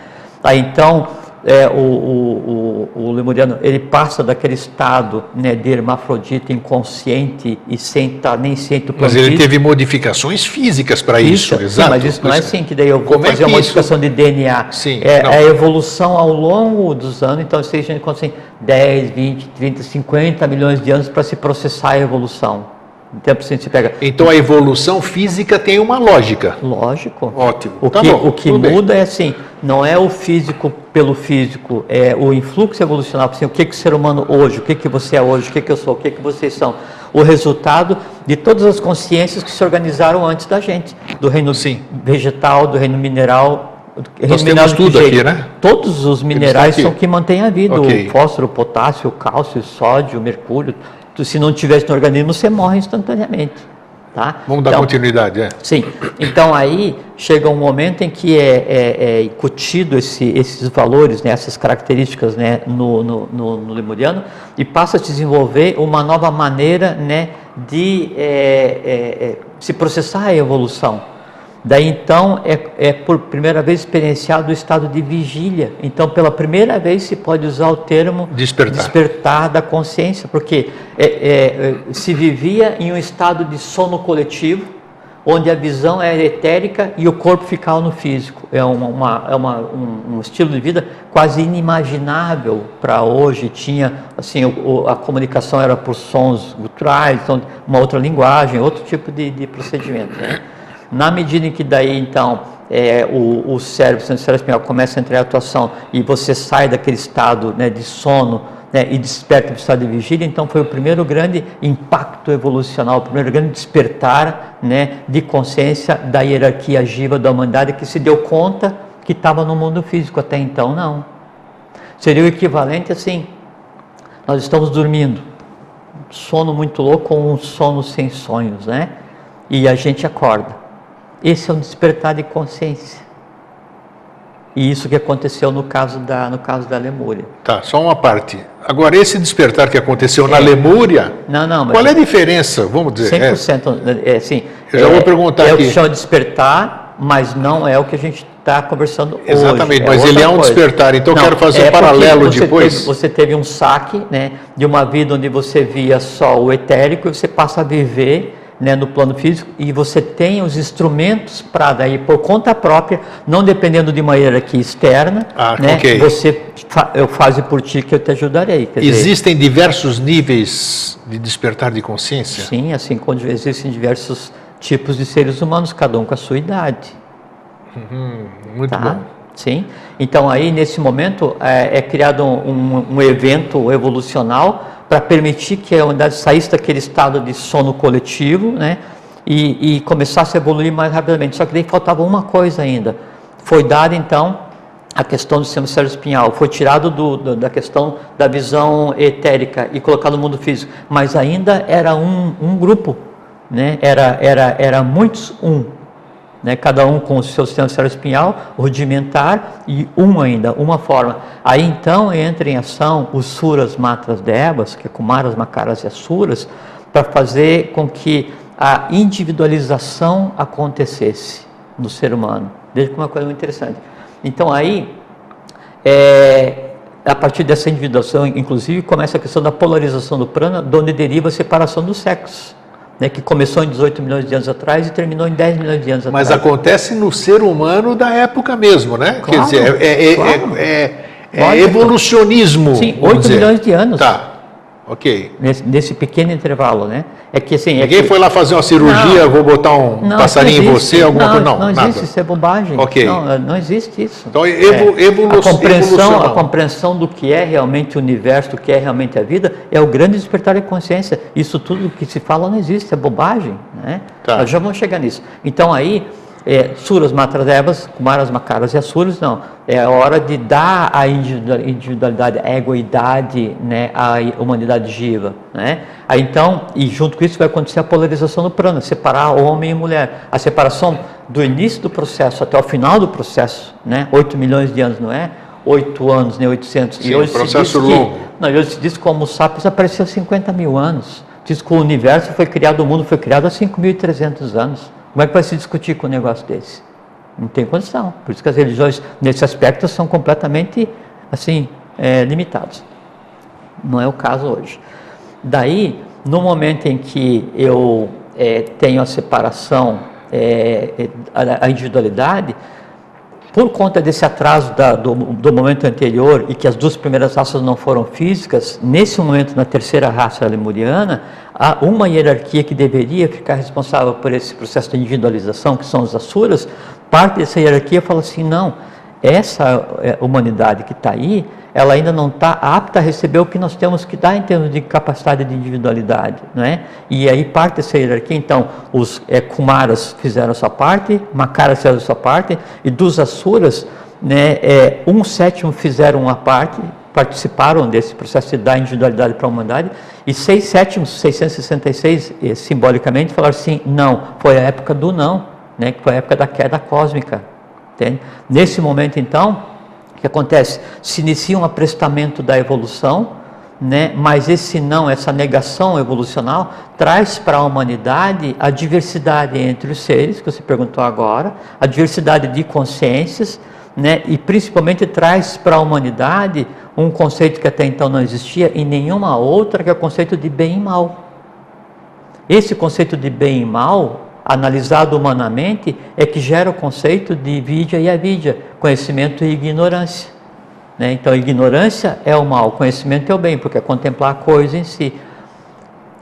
Speaker 3: Aí então é, o, o, o, o, lemuriano ele passa daquele estado né, de hermafrodita inconsciente e sem estar nem ciente
Speaker 2: Mas ele teve modificações físicas para isso,
Speaker 3: sim,
Speaker 2: exato.
Speaker 3: mas isso não é assim que daí eu vou Como é fazer é uma modificação isso? de DNA.
Speaker 2: Sim,
Speaker 3: é, é, a evolução ao longo dos anos, então seja assim, 10, 20, 30, 50 milhões de anos para se processar a evolução.
Speaker 2: Então, você pega... então a evolução física tem uma lógica.
Speaker 3: Lógico.
Speaker 2: Ótimo.
Speaker 3: O tá que, bom, o que muda bem. é assim, não é o físico pelo físico, é o influxo evolucional, assim, o que, que o ser humano hoje, o que, que você é hoje, o que, que eu sou, o que, que vocês são. O resultado de todas as consciências que se organizaram antes da gente, do reino Sim. vegetal, do reino mineral,
Speaker 2: nós temos tudo aqui, né?
Speaker 3: Todos os minerais são que mantêm a vida: okay. o fósforo, o potássio, o cálcio, o sódio, o mercúrio, se não tivesse no organismo, você morre instantaneamente. Tá?
Speaker 2: Vamos dar então, continuidade, é?
Speaker 3: Sim. Então aí chega um momento em que é, é, é incutido esse, esses valores, né, essas características né, no, no, no, no, lemuriano e passa a desenvolver uma nova maneira né, de é, é, é se processar a evolução. Daí então é, é, por primeira vez experienciado o estado de vigília. Então, pela primeira vez se pode usar o termo
Speaker 2: despertar,
Speaker 3: despertar da consciência, porque é, é, se vivia em um estado de sono coletivo, onde a visão era etérica e o corpo ficava no físico. É, uma, uma, é uma, um, um, estilo de vida quase inimaginável para hoje. Tinha assim o, a comunicação era por sons guturais, então uma outra linguagem, outro tipo de, de procedimento. Né? Na medida em que daí então é, o, o cérebro, o cérebro espinhal começa a entrar em atuação e você sai daquele estado né, de sono né, e desperta para o estado de vigília, então foi o primeiro grande impacto evolucional, o primeiro grande despertar né, de consciência da hierarquia agiva da humanidade que se deu conta que estava no mundo físico, até então não. Seria o equivalente assim, nós estamos dormindo, sono muito louco ou um sono sem sonhos, né? E a gente acorda. Esse é um despertar de consciência. E isso que aconteceu no caso da, no caso da Lemúria.
Speaker 2: Tá, só uma parte. Agora, esse despertar que aconteceu é. na Lemúria,
Speaker 3: não, não,
Speaker 2: qual é a diferença, vamos dizer?
Speaker 3: 100%, é, é, sim.
Speaker 2: Eu já é, vou perguntar
Speaker 3: é
Speaker 2: aqui.
Speaker 3: É o que chama despertar, mas não é o que a gente está conversando
Speaker 2: Exatamente,
Speaker 3: hoje.
Speaker 2: mas ele é um coisa. despertar, então não, eu quero fazer
Speaker 3: é
Speaker 2: um paralelo
Speaker 3: você
Speaker 2: depois.
Speaker 3: Teve, você teve um saque né, de uma vida onde você via só o etérico e você passa a viver né, no plano físico e você tem os instrumentos para daí por conta própria, não dependendo de uma hierarquia externa,
Speaker 2: ah,
Speaker 3: né,
Speaker 2: okay.
Speaker 3: você fa eu faço por ti que eu te ajudarei.
Speaker 2: Existem dizer, diversos níveis de despertar de consciência?
Speaker 3: Sim, assim como existem diversos tipos de seres humanos, cada um com a sua idade.
Speaker 2: Uhum, muito
Speaker 3: tá?
Speaker 2: bom.
Speaker 3: Sim. Então aí nesse momento é, é criado um, um, um evento evolucional para permitir que a humanidade saísse daquele estado de sono coletivo, né? E, e começasse a evoluir mais rapidamente. Só que daí faltava uma coisa ainda. Foi dada então a questão do sistema espinhal, foi tirado do, do, da questão da visão etérica e colocado no mundo físico, mas ainda era um, um grupo, né? era, era, era muitos um, né? cada um com o seu sistema espinhal rudimentar e um ainda, uma forma. Aí então entra em ação os suras, matras, devas, que é kumaras, makaras e asuras, para fazer com que a individualização acontecesse no ser humano. Veja como é uma coisa muito interessante. Então aí, é, a partir dessa individuação, inclusive, começa a questão da polarização do prana, de onde deriva a separação dos sexos. Né, que começou em 18 milhões de anos atrás e terminou em 10 milhões de anos
Speaker 2: Mas
Speaker 3: atrás.
Speaker 2: acontece no ser humano da época mesmo, né? Quer
Speaker 3: Claro,
Speaker 2: dizer, é, é-
Speaker 3: claro.
Speaker 2: é- é- é
Speaker 3: Lógico.
Speaker 2: evolucionismo.
Speaker 3: Sim,
Speaker 2: vamos
Speaker 3: 8
Speaker 2: dizer.
Speaker 3: milhões de anos.
Speaker 2: Tá, ok.
Speaker 3: Nesse, nesse pequeno intervalo, né? É que assim. é
Speaker 2: Ninguém
Speaker 3: que-
Speaker 2: foi lá fazer uma cirurgia,
Speaker 3: Não.
Speaker 2: vou botar um
Speaker 3: Não,
Speaker 2: passarinho em você, alguma
Speaker 3: não,
Speaker 2: coisa. Não,
Speaker 3: não
Speaker 2: nada.
Speaker 3: existe, isso é bobagem.
Speaker 2: Ok.
Speaker 3: Não, não existe isso.
Speaker 2: Então, evo- evolu-
Speaker 3: a compreensão, a compreensão do que é realmente o universo, do que é realmente a vida, é o grande despertar de consciência. Isso tudo que se fala não existe, é bobagem. Né?
Speaker 2: Tá.
Speaker 3: Nós já vamos chegar nisso. Então aí, é, suras, matradevas, kumaras, makaras e asuras, não. É a hora de dar a individual- individualidade, a egoidade né, à humanidade jiva. Né? Aí então, e junto com isso vai acontecer a polarização do prana, separar homem e mulher. A separação do início do processo até o final do processo, né? 8 milhões de anos, não é? 8 anos, nem 800.
Speaker 2: Sim,
Speaker 3: e hoje se
Speaker 2: processo
Speaker 3: diz que-
Speaker 2: longo.
Speaker 3: não, e hoje se diz que o Homo sapiens apareceu há 50 mil anos. Diz que o universo foi criado, o mundo foi criado há 5.300 anos. Como é que vai se discutir com um negócio desse? Não tem condição. Por isso que as religiões, nesse aspecto, são completamente, assim, é, limitadas. Não é o caso hoje. Daí, no momento em que eu é, tenho a separação, é, é, a, a individualidade, por conta desse atraso da- do, do momento anterior e que as duas primeiras raças não foram físicas, nesse momento, na terceira raça lemuriana, há uma hierarquia que deveria ficar responsável por esse processo de individualização, que são os Asuras, parte dessa hierarquia fala assim, não, essa eh, humanidade que está aí, ela ainda não está apta a receber o que nós temos que dar em termos de capacidade de individualidade, não é? E aí parte dessa hierarquia, então, os eh, Kumaras fizeram a sua parte, Makaras fizeram a sua parte, e dos Asuras, né, eh, um sétimo fizeram uma parte, participaram desse processo de dar individualidade para a humanidade, e seis sétimos, 666, eh, simbolicamente, falaram assim, não, foi a época do não, né, que foi a época da queda cósmica, entende? Nesse momento, então, o que acontece? Se inicia um aprestamento da evolução, né? mas esse não, essa negação evolucional, traz para a humanidade a diversidade entre os seres, que você perguntou agora, a diversidade de consciências, né? e principalmente traz para a humanidade um conceito que até então não existia em nenhuma outra, que é o conceito de bem e mal. Esse conceito de bem e mal, analisado humanamente, é que gera o conceito de vidya e avidya, conhecimento e ignorância. Né? Então, ignorância é o mal, conhecimento é o bem, porque é contemplar a coisa em si.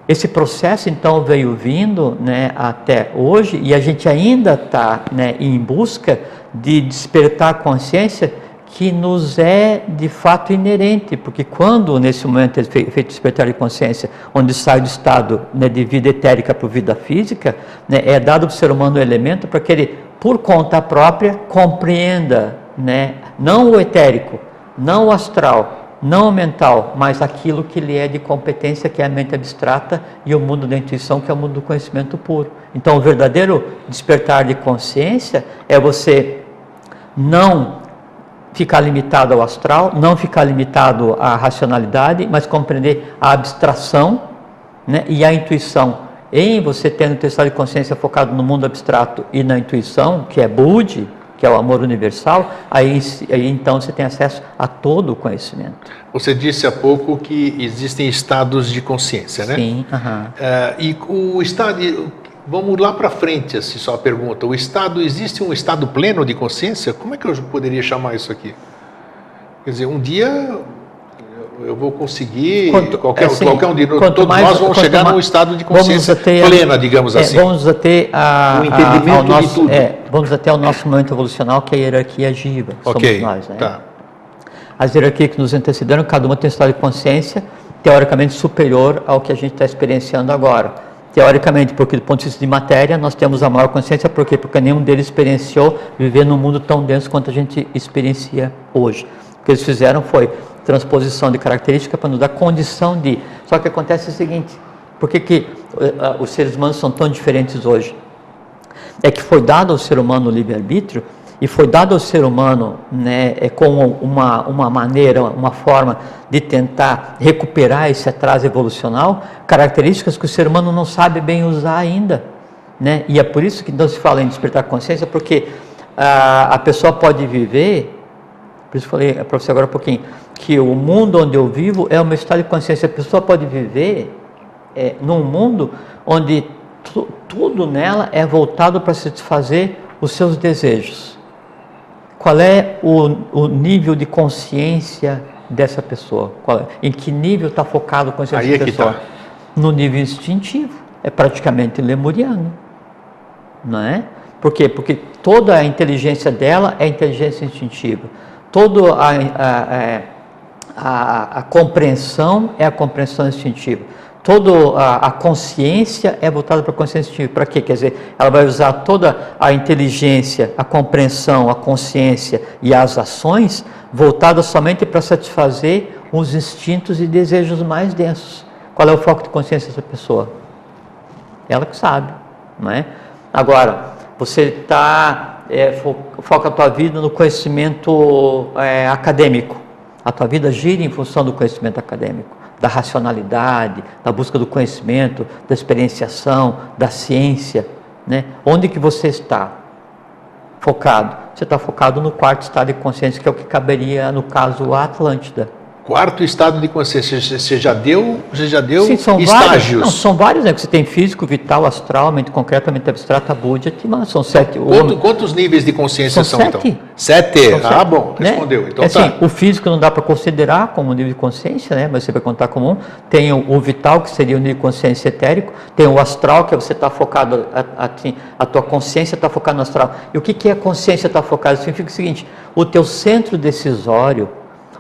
Speaker 3: Esse processo, então, veio vindo né, até hoje e a gente ainda está né, em busca de despertar a consciência que nos é de fato inerente, porque quando nesse momento é fe- feito despertar de consciência, onde sai do estado né, de vida etérica para vida física, né, é dado ao ser humano o elemento para que ele, por conta própria, compreenda né, não o etérico, não o astral, não o mental, mas aquilo que lhe é de competência, que é a mente abstrata, e o mundo da intuição, que é o mundo do conhecimento puro. Então, o verdadeiro despertar de consciência é você não ficar limitado ao astral, não ficar limitado à racionalidade, mas compreender a abstração né, e a intuição. Em você tendo o estado de consciência focado no mundo abstrato e na intuição, que é Budi, que é o amor universal, aí, aí então você tem acesso a todo o conhecimento.
Speaker 2: Você disse há pouco que existem estados de consciência, né?
Speaker 3: Sim, aham.
Speaker 2: Eh, e o estado, vamos lá para frente, assim, só a pergunta. O estado, existe um estado pleno de consciência? Como é que eu poderia chamar isso aqui? Quer dizer, um dia eu- vou conseguir,
Speaker 3: Quanto-
Speaker 2: qualquer,
Speaker 3: assim,
Speaker 2: qualquer um de nós, todos
Speaker 3: mais-
Speaker 2: nós vamos chegar
Speaker 3: ma-
Speaker 2: num estado de consciência
Speaker 3: até a-
Speaker 2: plena, digamos
Speaker 3: é,
Speaker 2: assim.
Speaker 3: Vamos até a,
Speaker 2: O
Speaker 3: a-
Speaker 2: entendimento
Speaker 3: ao nosso, é, vamos até o nosso momento evolucional, que é a hierarquia jiva.
Speaker 2: ok,
Speaker 3: Somos nós, né?
Speaker 2: tá.
Speaker 3: As hierarquias que nos antecederam, cada uma tem um estado de consciência teoricamente superior ao que a gente está experienciando agora. Teoricamente, porque do ponto de vista de matéria, nós temos a maior consciência, por quê? Porque nenhum deles experienciou viver num mundo tão denso quanto a gente experiencia hoje. O que eles fizeram foi transposição de característica para nos dar condição de. Só que acontece o seguinte: por que, que ah, os seres humanos são tão diferentes hoje? é que foi dado ao ser humano o livre-arbítrio e foi dado ao ser humano né, é, com uma, uma maneira, uma forma de tentar recuperar esse atraso evolucional, características que o ser humano não sabe bem usar ainda. Né? E é por isso que não se fala em despertar consciência, porque a, a pessoa pode viver, por isso falei para você agora um pouquinho, que o mundo onde eu vivo é o meu estado de consciência. A pessoa pode viver é, num mundo onde tudo nela é voltado para satisfazer os seus desejos. Qual é o, o nível de consciência dessa pessoa? É, em que nível está focado a consciência
Speaker 2: Aí
Speaker 3: dessa
Speaker 2: é
Speaker 3: pessoa?
Speaker 2: Tá.
Speaker 3: No nível instintivo. É praticamente lemuriano. Não é? Por quê? Porque toda a inteligência dela é inteligência instintiva. Toda a, a, a, a, a compreensão é a compreensão instintiva toda a, a, consciência é voltada para a consciência instintiva. Para quê? Quer dizer, ela vai usar toda a inteligência, a compreensão, a consciência e as ações voltadas somente para satisfazer os instintos e desejos mais densos. Qual é o foco de consciência dessa pessoa? Ela que sabe, não é? Agora, você está é, foca a tua vida no conhecimento é, acadêmico. A tua vida gira em função do conhecimento acadêmico da racionalidade, da busca do conhecimento, da experienciação, da ciência, né? Onde que você está focado? Você está focado no quarto estado de consciência, que é o que caberia, no caso, a Atlântida.
Speaker 2: Quarto estado de consciência, você já deu, você já deu
Speaker 3: Sim, são
Speaker 2: estágios?
Speaker 3: Vários, não, são vários, né? Você tem físico, vital, astral, mente concreta, mente abstrata, budget, mas são sete.
Speaker 2: Quanto, quantos níveis de consciência são,
Speaker 3: são sete.
Speaker 2: então? Sete.
Speaker 3: São
Speaker 2: ah, bom,
Speaker 3: né?
Speaker 2: respondeu. Então
Speaker 3: é
Speaker 2: tá.
Speaker 3: Assim, o físico não dá para considerar como nível de consciência, né? Mas você vai contar como um. Tem o, o, vital, que seria o nível de consciência etérico. Tem o astral, que é você está focado, assim, a tua consciência está focada no astral. E o que, que é a consciência estar tá focada? Significa o seguinte: o teu centro decisório,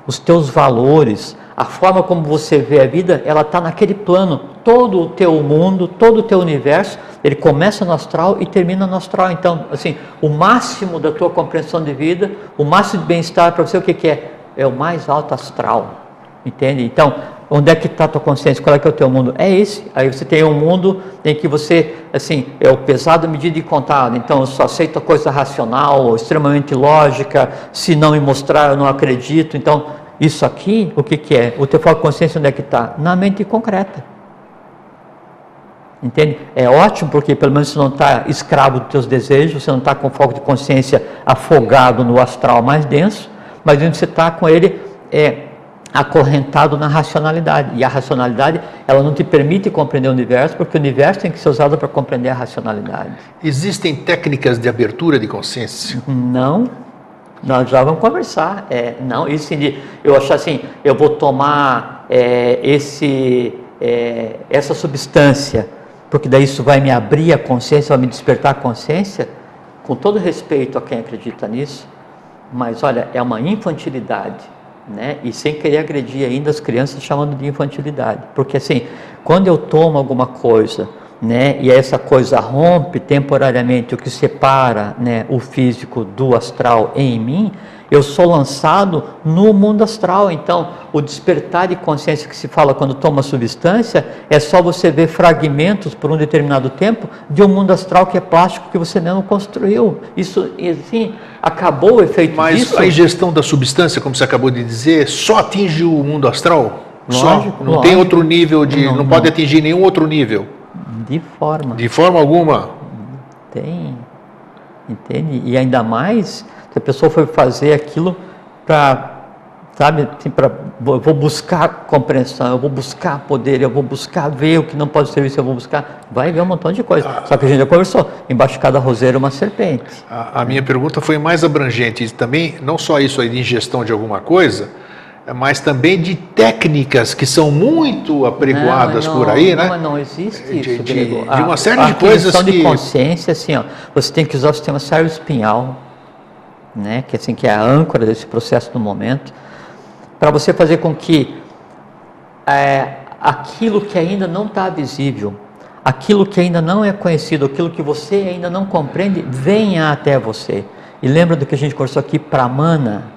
Speaker 3: os teus valores, a forma como você vê a vida, ela está naquele plano. Todo o teu mundo, todo o teu universo, ele começa no astral e termina no astral. Então, assim, o máximo da tua compreensão de vida, o máximo de bem-estar para você, o que, que é? É o mais alto astral. Entende? Então, onde é que está a tua consciência? Qual é que é o teu mundo? É esse. Aí você tem um mundo em que você, assim, é o pesado medida e contado. Então, eu só aceito coisa racional, extremamente lógica. Se não me mostrar, eu não acredito. Então, isso aqui, o que, que é? O teu foco de consciência onde é que está? Na mente concreta. Entende? É ótimo porque pelo menos você não está escravo dos teus desejos, você não está com foco de consciência afogado no astral mais denso, mas onde você está com ele é acorrentado na racionalidade. E a racionalidade, ela não te permite compreender o universo, porque o universo tem que ser usado para compreender a racionalidade.
Speaker 2: Existem técnicas de abertura de consciência?
Speaker 3: Não, nós já vamos conversar. É, não, isso de eu achar assim, eu vou tomar é, esse, é, essa substância, porque daí isso vai me abrir a consciência, vai me despertar a consciência, com todo respeito a quem acredita nisso, mas olha, é uma infantilidade, né? E sem querer agredir ainda as crianças chamando de infantilidade, porque assim, quando eu tomo alguma coisa né? E essa coisa rompe temporariamente o que separa, né, o físico do astral em mim. Eu sou lançado no mundo astral. Então, o despertar de consciência que se fala quando toma substância é só você ver fragmentos por um determinado tempo de um mundo astral que é plástico que você mesmo construiu. Isso, assim, acabou o efeito
Speaker 2: Mas
Speaker 3: disso.
Speaker 2: a ingestão da substância, como você acabou de dizer, só atinge o mundo astral?
Speaker 3: Lógico,
Speaker 2: só? Não
Speaker 3: lógico.
Speaker 2: tem outro nível de.
Speaker 3: Não,
Speaker 2: não,
Speaker 3: não.
Speaker 2: pode atingir nenhum outro nível.
Speaker 3: De forma.
Speaker 2: De forma alguma.
Speaker 3: Tem. Entende? E ainda mais se a pessoa for fazer aquilo para, sabe, assim, para eu vou buscar compreensão, eu vou buscar poder, eu vou buscar ver o que não pode ser visto, eu vou buscar, vai ver um montão de coisa. Só que a gente já conversou, embaixo de cada roseira uma serpente.
Speaker 2: A, a minha pergunta foi mais abrangente, e também não só isso aí de ingestão de alguma coisa, mas também de técnicas que são muito apregoadas
Speaker 3: Não, não,
Speaker 2: por aí,
Speaker 3: não,
Speaker 2: né?
Speaker 3: não existe
Speaker 2: De-
Speaker 3: isso,
Speaker 2: de- de uma série de
Speaker 3: a
Speaker 2: coisas
Speaker 3: aquisição
Speaker 2: que-
Speaker 3: de consciência, assim, ó, você tem que usar o sistema cérebro-espinhal, né, que assim que é a âncora desse processo do momento, para você fazer com que é, aquilo que ainda não está visível, aquilo que ainda não é conhecido, aquilo que você ainda não compreende, venha até você. E lembra do que a gente conversou aqui, Pramana,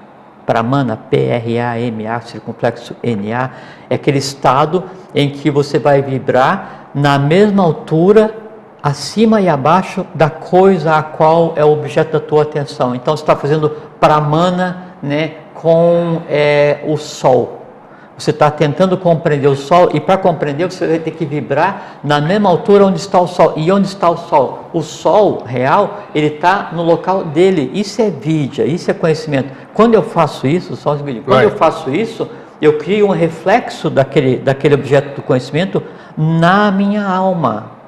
Speaker 3: Pramana, P-R-A-M-A, circunflexo N-A, é aquele estado em que você vai vibrar na mesma altura, acima e abaixo da coisa a qual é o objeto da tua atenção. Então você está fazendo Pramana né, com é, o Sol. Você está tentando compreender o Sol e para compreender você vai ter que vibrar na mesma altura onde está o Sol. E onde está o Sol? O Sol real, ele está no local dele. Isso é vidya, isso é conhecimento. Quando eu faço isso, só um quando eu faço isso, eu crio um reflexo daquele, daquele objeto do conhecimento na minha alma.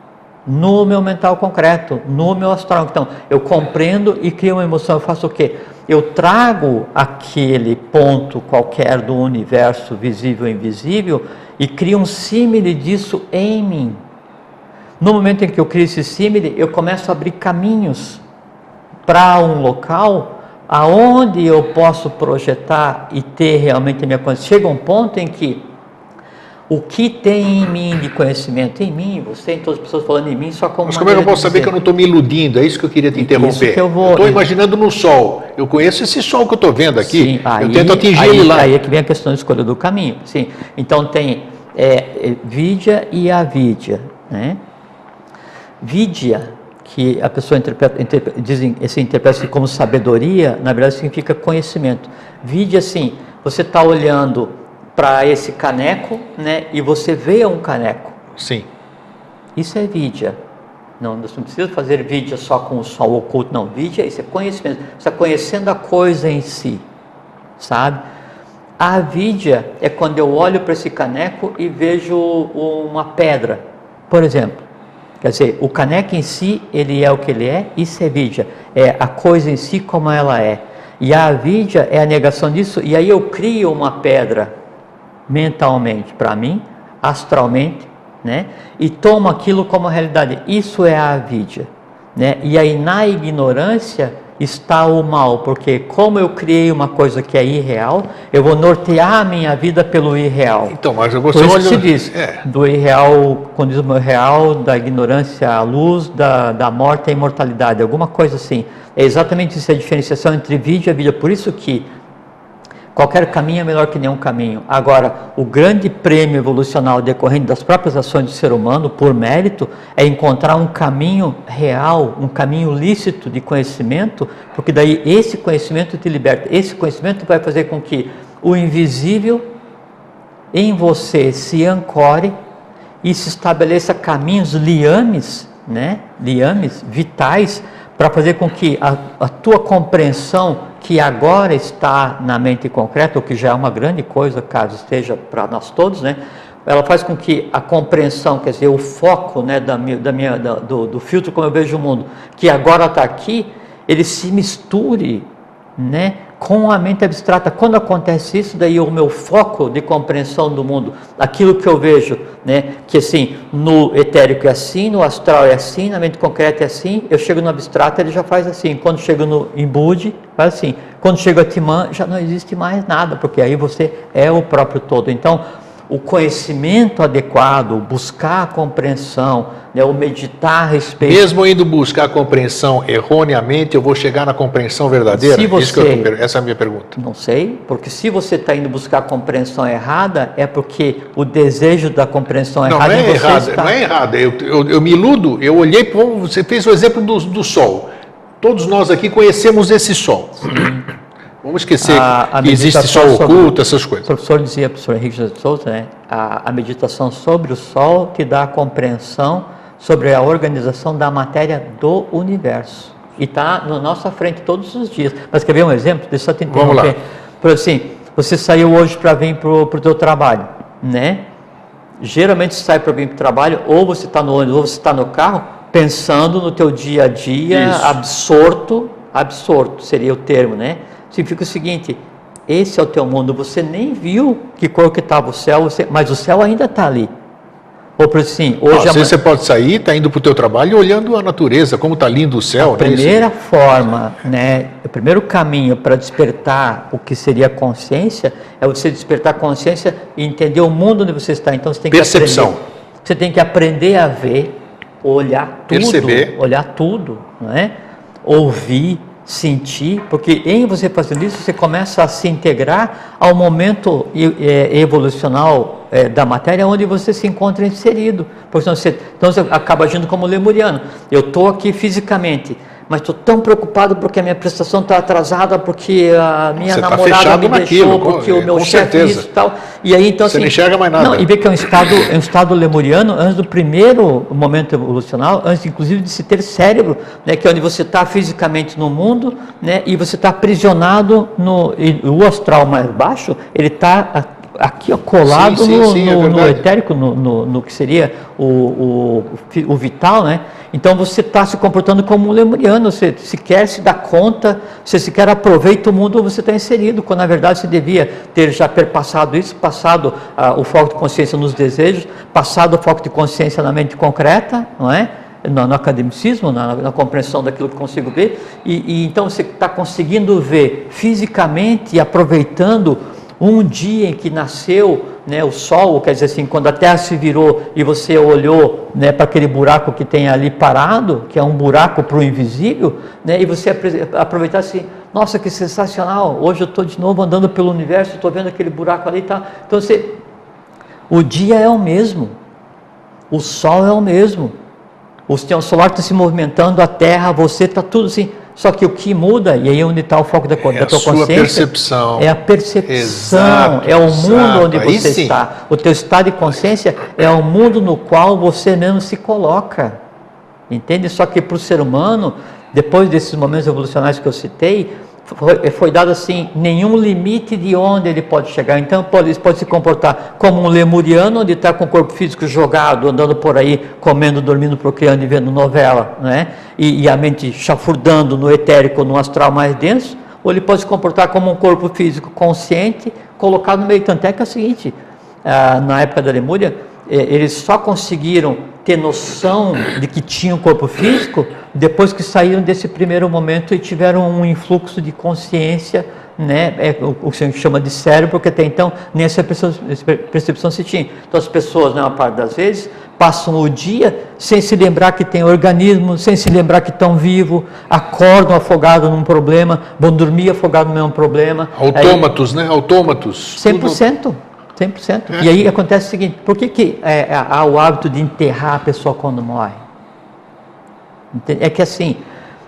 Speaker 3: no meu mental concreto, no meu astral. Então, eu compreendo e crio uma emoção. Eu faço o quê? Eu trago aquele ponto qualquer do universo visível e invisível e crio um símile disso em mim. No momento em que eu crio esse símile, eu começo a abrir caminhos para um local aonde eu posso projetar e ter realmente a minha consciência. Chega um ponto em que o que tem em mim de conhecimento, em mim, você, em todas as pessoas falando em mim, só como.
Speaker 2: Mas como é que eu posso saber que eu não estou me iludindo? É isso que eu queria te interromper.
Speaker 3: eu vou.
Speaker 2: Estou imaginando no sol. Eu conheço esse sol que eu estou vendo aqui. Sim, aí, eu tento atingir
Speaker 3: aí,
Speaker 2: ele lá.
Speaker 3: Aí é que vem a questão da escolha do caminho. Sim. Então tem é, é, vidya e avidya. Né? Vidya, que a pessoa interpreta, interpreta, dizem, esse interpreta como sabedoria, na verdade significa conhecimento. Vidya, assim, você está olhando para esse caneco, né? E você vê um caneco.
Speaker 2: Sim.
Speaker 3: Isso é vidya. Não, não precisa fazer vidya só com o sol oculto, não. Vidya, isso é conhecimento. Você está conhecendo a coisa em si, sabe? A vidya é quando eu olho para esse caneco e vejo uma pedra, por exemplo. Quer dizer, o caneco em si, ele é o que ele é, isso é vidya. É a coisa em si como ela é. E a vidya é a negação disso, e aí eu crio uma pedra mentalmente para mim, astralmente, né? E tomo aquilo como realidade. Isso é a avidya, né? E aí na ignorância está o mal, porque como eu criei uma coisa que é irreal, eu vou nortear a minha vida pelo irreal.
Speaker 2: Então, mas você
Speaker 3: Por isso olha... se diz, é. do irreal, quando diz o real, da ignorância à luz, da, da morte à imortalidade, alguma coisa assim. É exatamente isso a diferenciação entre vida e vida. Por isso que Qualquer caminho é melhor que nenhum caminho. Agora, o grande prêmio evolucional decorrente das próprias ações do ser humano, por mérito, é encontrar um caminho real, um caminho lícito de conhecimento, porque daí esse conhecimento te liberta. Esse conhecimento vai fazer com que o invisível em você se ancore e se estabeleça caminhos, liames, né? liames vitais para fazer com que a, a, tua compreensão, que agora está na mente concreta, o que já é uma grande coisa, caso esteja para nós todos, né? ela faz com que a compreensão, quer dizer, o foco né, da minha, da minha, da, do, do filtro como eu vejo o mundo, que agora está aqui, ele se misture né, com a mente abstrata. Quando acontece isso, daí o meu foco de compreensão do mundo, aquilo que eu vejo, né, que assim, no etérico é assim, no astral é assim, na mente concreta é assim, eu chego no abstrato, ele já faz assim. Quando chego no Imbude, faz assim. Quando chego a Timã, já não existe mais nada, porque aí você é o próprio todo. Então, o conhecimento adequado, buscar a compreensão, né, o meditar a respeito.
Speaker 2: Mesmo indo buscar a compreensão erroneamente, eu vou chegar na compreensão verdadeira?
Speaker 3: Se você,
Speaker 2: tô, essa é a minha pergunta.
Speaker 3: Não sei, porque se você está indo buscar a compreensão errada, é porque o desejo da compreensão
Speaker 2: não,
Speaker 3: errada
Speaker 2: não é errado, está... Não é errado, eu, eu, eu, me iludo, eu olhei, você fez o exemplo do, do sol. Todos nós aqui conhecemos esse sol. Sim. Vamos esquecer a, a que existe sol oculto, essas coisas.
Speaker 3: O professor dizia, professor Henrique de Souza, né, a, a meditação sobre o sol te dá a compreensão sobre a organização da matéria do universo. E está na nossa frente todos os dias. Mas quer ver um exemplo? Deixa eu só te
Speaker 2: interromper. Vamos lá.
Speaker 3: Por assim, você saiu hoje para vir para o teu trabalho, né? Geralmente você sai para vir para o trabalho, ou você está no ônibus, ou você está no carro, pensando no teu dia a dia, Isso. absorto, absorto seria o termo, né? Significa o seguinte: esse é o teu mundo. Você nem viu que cor que estava o céu, você, mas o céu ainda está ali. Ou por assim, hoje
Speaker 2: Às vezes você pode sair, está indo para o teu trabalho olhando a natureza, como está lindo o céu.
Speaker 3: A né? primeira forma, né, o primeiro caminho para despertar o que seria consciência é você despertar a consciência e entender o mundo onde você está. Então você tem que
Speaker 2: Percepção.
Speaker 3: aprender. Você tem que aprender a ver, olhar tudo,
Speaker 2: Perceber.
Speaker 3: olhar tudo, não é? Ouvir, sentir, porque em você fazendo isso, você começa a se integrar ao momento é, evolucional é, da matéria onde você se encontra inserido. Porque você, então você acaba agindo como lemuriano. Eu estou aqui fisicamente, mas estou tão preocupado porque a minha prestação está atrasada, porque a minha Você tá namorada tá me naquilo, deixou, porque com, o meu chefe isso e tal. E aí então
Speaker 2: Você
Speaker 3: assim,
Speaker 2: não enxerga mais nada. Não,
Speaker 3: e vê que é um estado, é um estado lemuriano antes do primeiro momento evolucional, antes inclusive de se ter cérebro, né, que é onde você está fisicamente no mundo, né, e você está aprisionado no o astral mais baixo, ele está aqui ó, colado
Speaker 2: Sim, sim,
Speaker 3: no,
Speaker 2: sim, é
Speaker 3: no- no
Speaker 2: verdade.
Speaker 3: etérico, no, no- no que seria o, o, o vital, né? Então você está se comportando como um lemuriano, você se quer se dar conta, você se quer aproveita o mundo onde você está inserido, quando na verdade você devia ter já perpassado isso, passado ah, o foco de consciência nos desejos, passado o foco de consciência na mente concreta, não é? no, no academicismo, na, na compreensão daquilo que consigo ver, e, e então você está conseguindo ver fisicamente e aproveitando um dia em que nasceu né, o sol, quer dizer assim, quando a terra se virou e você olhou né, para aquele buraco que tem ali parado, que é um buraco para o invisível, né, e você aproveitar assim, nossa, que sensacional, hoje eu estou de novo andando pelo universo, estou vendo aquele buraco ali e tal. Então você, o dia é o mesmo, o sol é o mesmo, o sistema solar está se movimentando, a Terra, você está tudo assim. Só que o que muda, e aí é onde está o foco da,
Speaker 2: É
Speaker 3: da
Speaker 2: a
Speaker 3: tua
Speaker 2: sua
Speaker 3: consciência,
Speaker 2: percepção.
Speaker 3: é a percepção,
Speaker 2: Exato,
Speaker 3: é o mundo
Speaker 2: exato.
Speaker 3: onde
Speaker 2: Aí
Speaker 3: você
Speaker 2: sim.
Speaker 3: está. O teu estado de consciência é o mundo no qual você mesmo se coloca. Entende? Só que para o ser humano, depois desses momentos evolucionais que eu citei, foi, foi dado assim nenhum limite de onde ele pode chegar. Então pode, pode se comportar como um lemuriano, onde está com o corpo físico jogado, andando por aí, comendo, dormindo, procriando e vendo novela, né? e, e a mente chafurdando no etérico, no astral mais denso, ou ele pode se comportar como um corpo físico consciente, colocado no meio. Tanto é que é o seguinte, ah, na época da Lemúria, eles só conseguiram ter noção de que tinham corpo físico depois que saíram desse primeiro momento e tiveram um influxo de consciência, né, é o que a gente chama de cérebro, porque até então nem essa percepção, se tinha. Então as pessoas, na maior parte das vezes, passam o dia sem se lembrar que tem organismo, sem se lembrar que estão vivos, acordam afogados num problema, vão dormir afogados no mesmo problema. Aí-
Speaker 2: Autômatos, né? Autômatos.
Speaker 3: 100%. 100%. E aí acontece o seguinte: por que, que é, é, há o hábito de enterrar a pessoa quando morre? É que assim,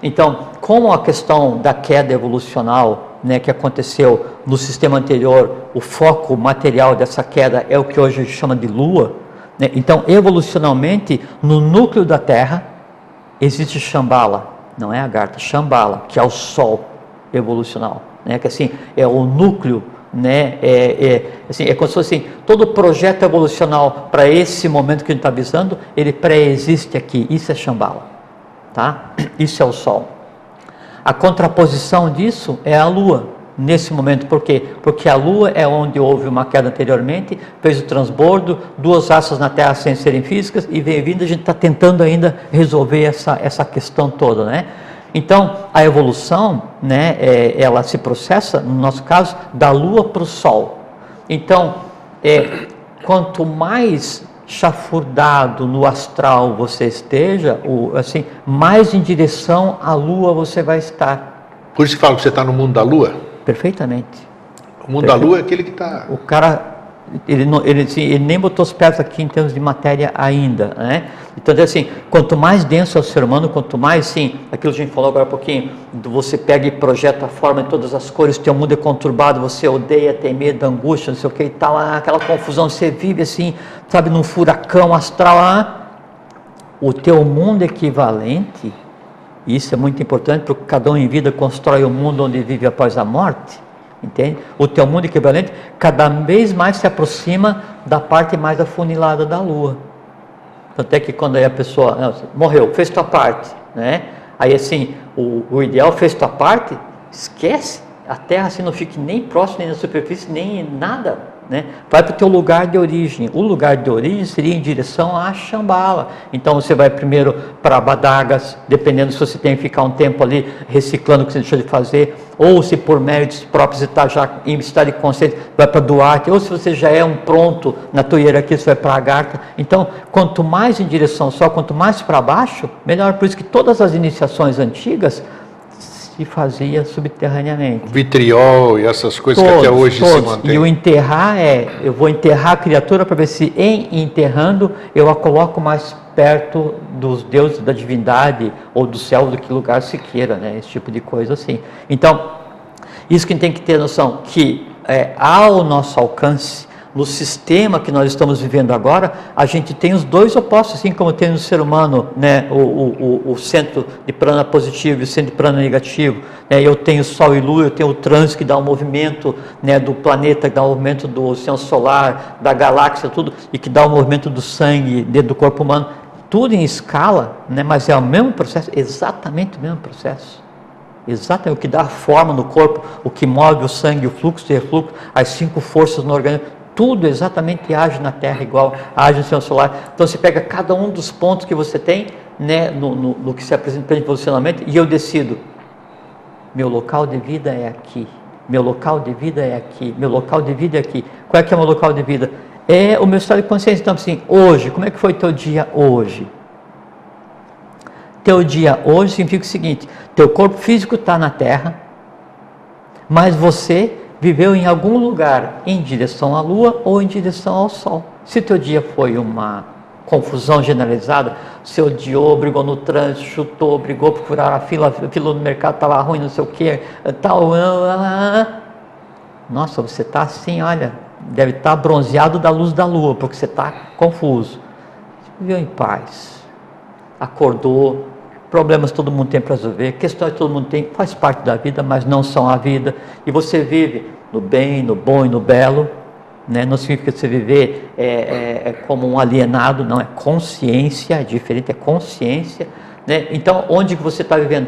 Speaker 3: então, como a questão da queda evolucional né, que aconteceu no sistema anterior, o foco material dessa queda é o que hoje a gente chama de lua, né? então, evolucionalmente, no núcleo da Terra, existe Shambhala, não é Agartha, Shambhala, que é o Sol evolucional, né? que assim, é o núcleo, né? é, é, assim, é como se fosse assim, todo projeto evolucional para esse momento que a gente está visando, ele pré-existe aqui, isso é Shambhala, tá? isso é o Sol. A contraposição disso é a Lua, nesse momento, por quê? Porque a Lua é onde houve uma queda anteriormente, fez o transbordo, duas raças na Terra sem serem físicas, e vem vindo, a gente está tentando ainda resolver essa, essa questão toda, né? Então, a evolução, né, é, ela se processa, no nosso caso, da Lua para o Sol. Então, é, quanto mais chafurdado no astral você esteja, o, assim, mais em direção à Lua você vai estar.
Speaker 2: Por isso que falo que você está no mundo da Lua.
Speaker 3: Perfeitamente.
Speaker 2: O mundo da Lua é aquele que está.
Speaker 3: O cara, ele, não, ele, assim, ele nem botou os pés aqui em termos de matéria ainda, né? Então, assim, quanto mais denso é o ser humano, quanto mais, sim, aquilo que a gente falou agora há pouquinho, você pega e projeta a forma em todas as cores, teu mundo é conturbado, você odeia, tem medo, angústia, não sei o que e tal, ah, aquela confusão, você vive assim, sabe, num furacão astral, ah, o teu mundo equivalente, isso é muito importante porque cada um em vida constrói o mundo onde vive após a morte, entende? O teu mundo equivalente cada vez mais se aproxima da parte mais afunilada da lua. Tanto é que quando a pessoa não, morreu, fez tua parte, né? Aí assim, o, o ideal fez tua parte, esquece, a terra assim não fique nem próximo, nem na superfície, nem em nada, né? Vai para o teu lugar de origem. O lugar de origem seria em direção a Shambhala. Então você vai primeiro para Badagas, dependendo se você tem que ficar um tempo ali reciclando o que você deixou de fazer, ou se por méritos próprios você está já em estado de consciência, vai para Duarte, ou se você já é um pronto na tua hierarquia, você vai para Agartha. Então, quanto mais em direção Sol, quanto mais para baixo, melhor. Por isso que todas as iniciações antigas se fazia subterraneamente.
Speaker 2: Vitriol e essas coisas que até hoje se
Speaker 3: todos.
Speaker 2: mantêm.
Speaker 3: E o enterrar é, eu vou enterrar a criatura para ver se em enterrando eu a coloco mais perto dos deuses da divindade ou do céu, do que lugar se queira, né? Esse tipo de coisa assim. Então, isso que a gente tem que ter noção, que é, ao nosso alcance, no sistema que nós estamos vivendo agora, a gente tem os dois opostos, assim como tem no ser humano né, o, o, o centro de prana positivo e o centro de prana negativo. Né, eu tenho Sol e Lua, eu tenho o trânsito que dá o um movimento né, do planeta, que dá o um movimento do sistema solar, da galáxia, tudo, e que dá o um movimento do sangue dentro do corpo humano. Tudo em escala, né, mas é o mesmo processo, exatamente o mesmo processo. Exatamente o que dá forma no corpo, o que move o sangue, o fluxo e refluxo, as cinco forças no organismo, tudo exatamente age na Terra igual age no sistema solar. Então você pega cada um dos pontos que você tem, né, no, no, no que se apresenta de posicionamento, e eu decido, meu local de vida é aqui, meu local de vida é aqui, meu local de vida é aqui. Qual é que é o meu local de vida? É o meu estado de consciência. Então, assim, hoje, como é que foi teu dia hoje? Teu dia hoje significa o seguinte: teu corpo físico está na Terra, mas você viveu em algum lugar em direção à Lua ou em direção ao Sol. Se teu dia foi uma confusão generalizada, você odiou, brigou no trânsito, chutou, brigou por furar a fila, fila no mercado estava ruim, não sei o que, tal. Nossa, você está assim, olha, deve estar tá bronzeado da luz da lua, porque você está confuso. Viveu em paz, acordou, problemas todo mundo tem para resolver, questões todo mundo tem, faz parte da vida, mas não são a vida. E você vive no bem, no bom e no belo. Né? Não significa que você viver é, é, é como um alienado, não, é consciência, é diferente, é consciência. Né? Então, onde que você está vivendo?